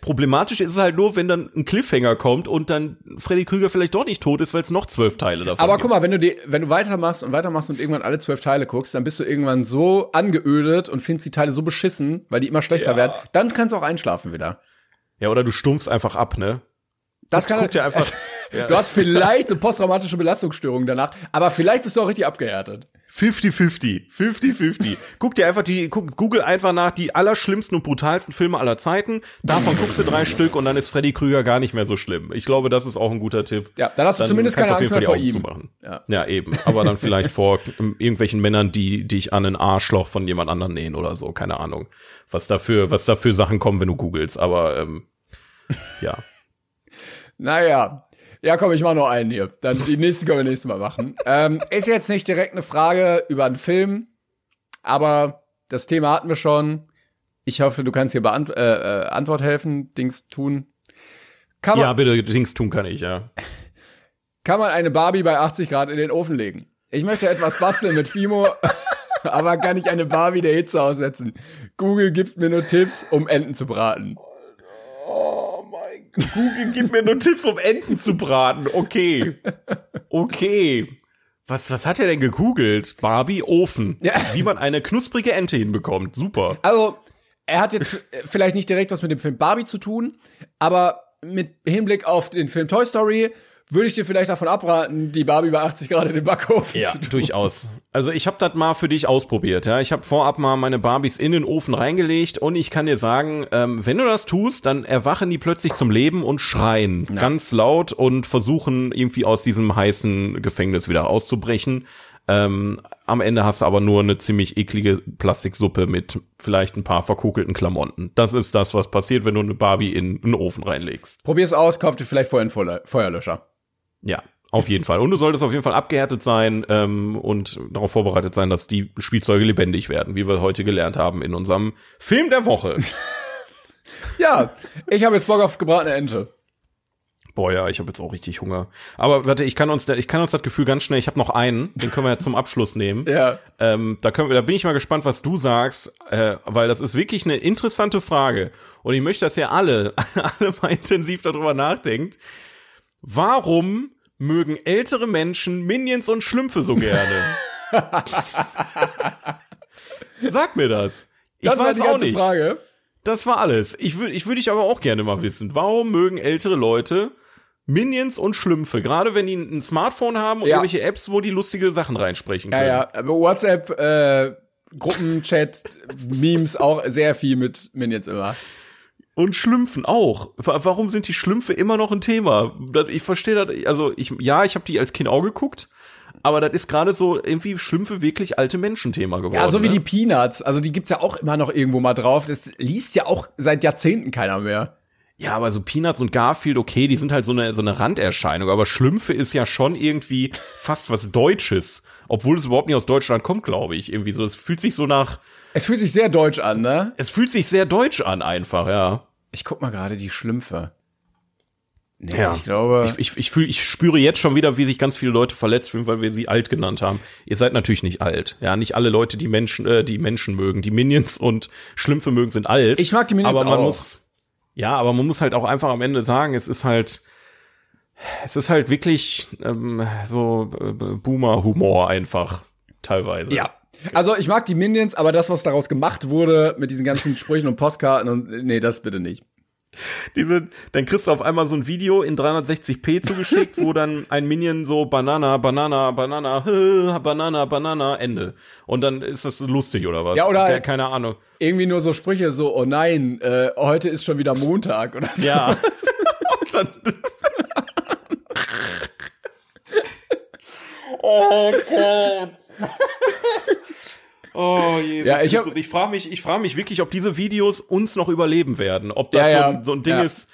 Problematisch ist es halt nur, wenn dann ein Cliffhanger kommt und dann Freddy Krüger vielleicht doch nicht tot ist, weil es noch zwölf Teile davon Aber gibt. guck mal, wenn du die, wenn du weitermachst und weitermachst und irgendwann alle zwölf Teile guckst, dann bist du irgendwann so angeödet und findest die Teile so beschissen, weil die immer schlechter Ja. werden, dann kannst du auch einschlafen wieder. Ja, oder du stumpfst einfach ab, ne? Das kann dir einfach- ja. Du hast vielleicht eine posttraumatische Belastungsstörung danach, aber vielleicht bist du auch richtig abgehärtet. 50-50. 50-50. guck dir einfach die, guck, google einfach nach die allerschlimmsten und brutalsten Filme aller Zeiten. Davon guckst du drei Stück und dann ist Freddy Krüger gar nicht mehr so schlimm. Ich glaube, das ist auch ein guter Tipp. Ja, dann hast du zumindest kannst keine Angst mehr vor Augen ihm. zumachen. Ja. Ja, eben. Aber dann vielleicht vor irgendwelchen Männern, die dich an ein Arschloch von jemand anderem nähen oder so. Keine Ahnung. Was dafür, was dafür Sachen kommen, wenn du googelst. Aber, ähm, ja. Naja. Ja, komm, ich mach noch einen hier. Dann die nächste können wir nächstes Mal machen. ähm, ist jetzt nicht direkt eine Frage über einen Film, aber das Thema hatten wir schon. Ich hoffe, du kannst hier Beant äh, äh, Antwort helfen, Dings tun. Kann man, Ja, bitte, Dings tun kann ich, ja. kann man eine Barbie bei 80 Grad in den Ofen legen? Ich möchte etwas basteln mit Fimo, aber kann ich eine Barbie der Hitze aussetzen? Google gibt mir nur Tipps, um Enten zu braten. Mein Gott. Google gibt mir nur Tipps, um Enten zu braten. Okay. Okay. Was, was hat er denn gegoogelt? Barbie Ofen. Ja. Wie man eine knusprige Ente hinbekommt. Super. Also, er hat jetzt vielleicht nicht direkt was mit dem Film Barbie zu tun, aber mit Hinblick auf den Film Toy Story würde ich dir vielleicht davon abraten, die Barbie bei 80 Grad in den Backofen Ja, zu tun. durchaus. Also ich habe das mal für dich ausprobiert. Ja, ich habe vorab mal meine Barbies in den Ofen reingelegt und ich kann dir sagen, ähm, wenn du das tust, dann erwachen die plötzlich zum Leben und schreien ganz laut und versuchen irgendwie aus diesem heißen Gefängnis wieder auszubrechen. Ähm, am Ende hast du aber nur eine ziemlich eklige Plastiksuppe mit vielleicht ein paar verkokelten Klamotten. Das ist das, was passiert, wenn du eine Barbie in einen Ofen reinlegst. Probier's aus, kauf dir vielleicht vorher einen Feuer- Feuerlöscher. Ja, auf jeden Fall. Und du solltest auf jeden Fall abgehärtet sein ähm, und darauf vorbereitet sein, dass die Spielzeuge lebendig werden, wie wir heute gelernt haben in unserem Film der Woche. Ja, ich habe jetzt Bock auf gebratene Ente. Boah, ja, ich habe jetzt auch richtig Hunger. Aber warte, ich kann uns, ich kann uns das Gefühl ganz schnell. Ich habe noch einen, den können wir ja zum Abschluss nehmen. Ja. Ähm, da können wir, da bin ich mal gespannt, was du sagst, äh, weil das ist wirklich eine interessante Frage. Und ich möchte, dass ihr alle, alle mal intensiv darüber nachdenkt. Warum mögen ältere Menschen Minions und Schlümpfe so gerne? Sag mir das. Ich Das war weiß die auch ganze nicht. Frage. Das war alles. Ich würde ich würd dich aber auch gerne mal wissen. Warum mögen ältere Leute Minions und Schlümpfe? Gerade wenn die ein Smartphone haben und Ja. irgendwelche Apps, wo die lustige Sachen reinsprechen Ja, können. ja, aber WhatsApp, äh, Gruppenchat, Memes auch sehr viel mit Minions immer. Und Schlümpfen auch. Wa- Warum sind die Schlümpfe immer noch ein Thema? Ich verstehe das. Also ich, ja, ich habe die als Kind auch geguckt, aber das ist gerade so irgendwie Schlümpfe wirklich alte Menschen-Thema geworden. Ja, so wie ne? die Peanuts. Also die gibt's ja auch immer noch irgendwo mal drauf. Das liest ja auch seit Jahrzehnten keiner mehr. Ja, aber so Peanuts und Garfield, okay, die sind halt so eine, so eine Randerscheinung, aber Schlümpfe ist ja schon irgendwie fast was Deutsches. Obwohl es überhaupt nicht aus Deutschland kommt, glaube ich. Irgendwie so. Es fühlt sich so nach, Es fühlt sich sehr deutsch an, ne? es fühlt sich sehr deutsch an einfach, ja. Ich guck mal gerade die Schlümpfe. Nee, Ja. ich glaube. Ich, ich, ich, fühl, ich spüre jetzt schon wieder, wie sich ganz viele Leute verletzt fühlen, weil wir sie alt genannt haben. Ihr seid natürlich nicht alt. Ja, nicht alle Leute, die Menschen, äh, die Menschen mögen, die Minions und Schlümpfe mögen, sind alt. Ich mag die Minions aber man auch. Muss, ja, aber man muss halt auch einfach am Ende sagen, es ist halt, es ist halt wirklich ähm, so äh, Boomer-Humor einfach teilweise. ja. Also ich mag die Minions, aber das, was daraus gemacht wurde mit diesen ganzen Sprüchen und Postkarten und nee, das bitte nicht. Diese, dann kriegst du auf einmal so ein Video in 360p zugeschickt, wo dann ein Minion so Banana, Banana, Banana, äh, Banana, Banana, Ende. Und dann ist das lustig oder was? Ja, oder- Ke- keine Ahnung. Irgendwie nur so Sprüche so, oh nein, äh, heute ist schon wieder Montag oder so. Ja. Und dann, oh. Jesus Ja, ich. Ich frage mich, ich frage mich wirklich, ob diese Videos uns noch überleben werden. Ob das Ja, ja. So, ein, so ein Ding ist,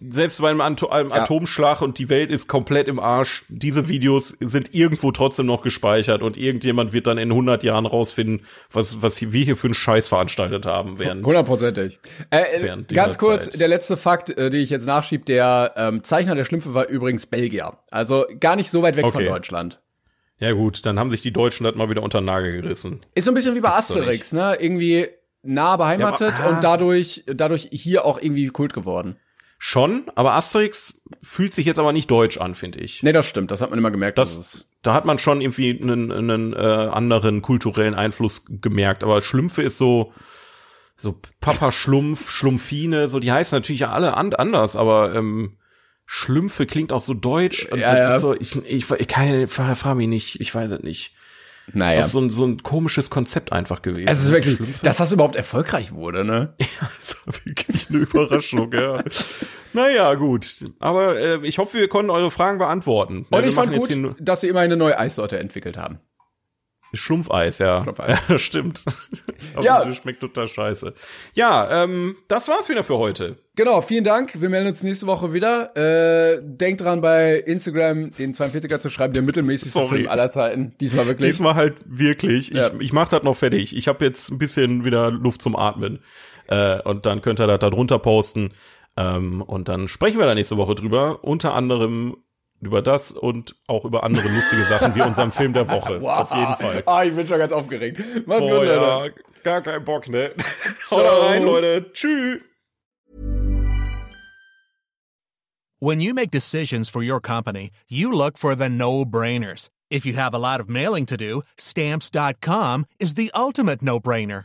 selbst bei einem, Ato einem Atomschlag und die Welt ist komplett im Arsch. Diese Videos sind irgendwo trotzdem noch gespeichert und irgendjemand wird dann in 100 Jahren rausfinden, was, was wir hier für einen Scheiß veranstaltet haben während. Hundertprozentig. Äh, äh, ganz kurz, Zeit. der letzte Fakt, äh, den ich jetzt nachschieb, der ähm, Zeichner der Schlümpfe war übrigens Belgier. Also gar nicht so weit weg von Okay. Deutschland. Ja gut, dann haben sich die Deutschen das mal wieder unter den Nagel gerissen. Ist so ein bisschen wie bei doch Asterix, ne? Irgendwie nah beheimatet Ja, aber- ah. und dadurch, dadurch hier auch irgendwie Kult geworden. Schon, aber Asterix fühlt sich jetzt aber nicht deutsch an, finde ich. Nee, das stimmt, das hat man immer gemerkt. Das, da hat man schon irgendwie einen, einen äh, anderen kulturellen Einfluss gemerkt. Aber Schlümpfe ist so, so Papa Schlumpf, Schlumpfine, so die heißen natürlich ja alle an, anders, aber ähm, Schlümpfe klingt auch so deutsch. Und Ja, das ja. ist so, ich, ich, ich kann, frag, frag mich nicht, ich weiß es nicht. naja. Das ist so ein, so ein komisches Konzept einfach gewesen. es ist wirklich, Schlümpfe. dass das überhaupt erfolgreich wurde, ne? Das war wirklich eine Überraschung, ja. Naja, gut. Aber äh, ich hoffe, wir konnten eure Fragen beantworten. Ja, Und wir ich fand gut, dass sie immer eine neue Eissorte entwickelt haben. Schlumpfeis, ja. Schlumpfeis. Ja, stimmt. Aber Ja. das schmeckt total scheiße. Ja, ähm, das war's wieder für heute. Genau, vielen Dank. Wir melden uns nächste Woche wieder. Äh, denkt dran, bei Instagram den 42er zu schreiben, der mittelmäßigste Sorry. Film aller Zeiten. Diesmal wirklich. Diesmal halt wirklich. Ja. Ich, ich mach das noch fertig. Ich habe jetzt ein bisschen wieder Luft zum Atmen. Äh, und dann könnt ihr das da drunter posten. Ähm, und dann sprechen wir da nächste Woche drüber. Unter anderem über das und auch über andere lustige Sachen wie unserem Film der Woche. Auf jeden Fall. Ah, ich bin schon ganz aufgeregt. Macht's Oh gut, Leute. ja, gar kein Bock, ne? Haut Ciao. rein, Leute. Tschüss. When you make decisions for your company, you look for the no-brainers. If you have a lot of mailing to do, stamps.com is the ultimate no-brainer.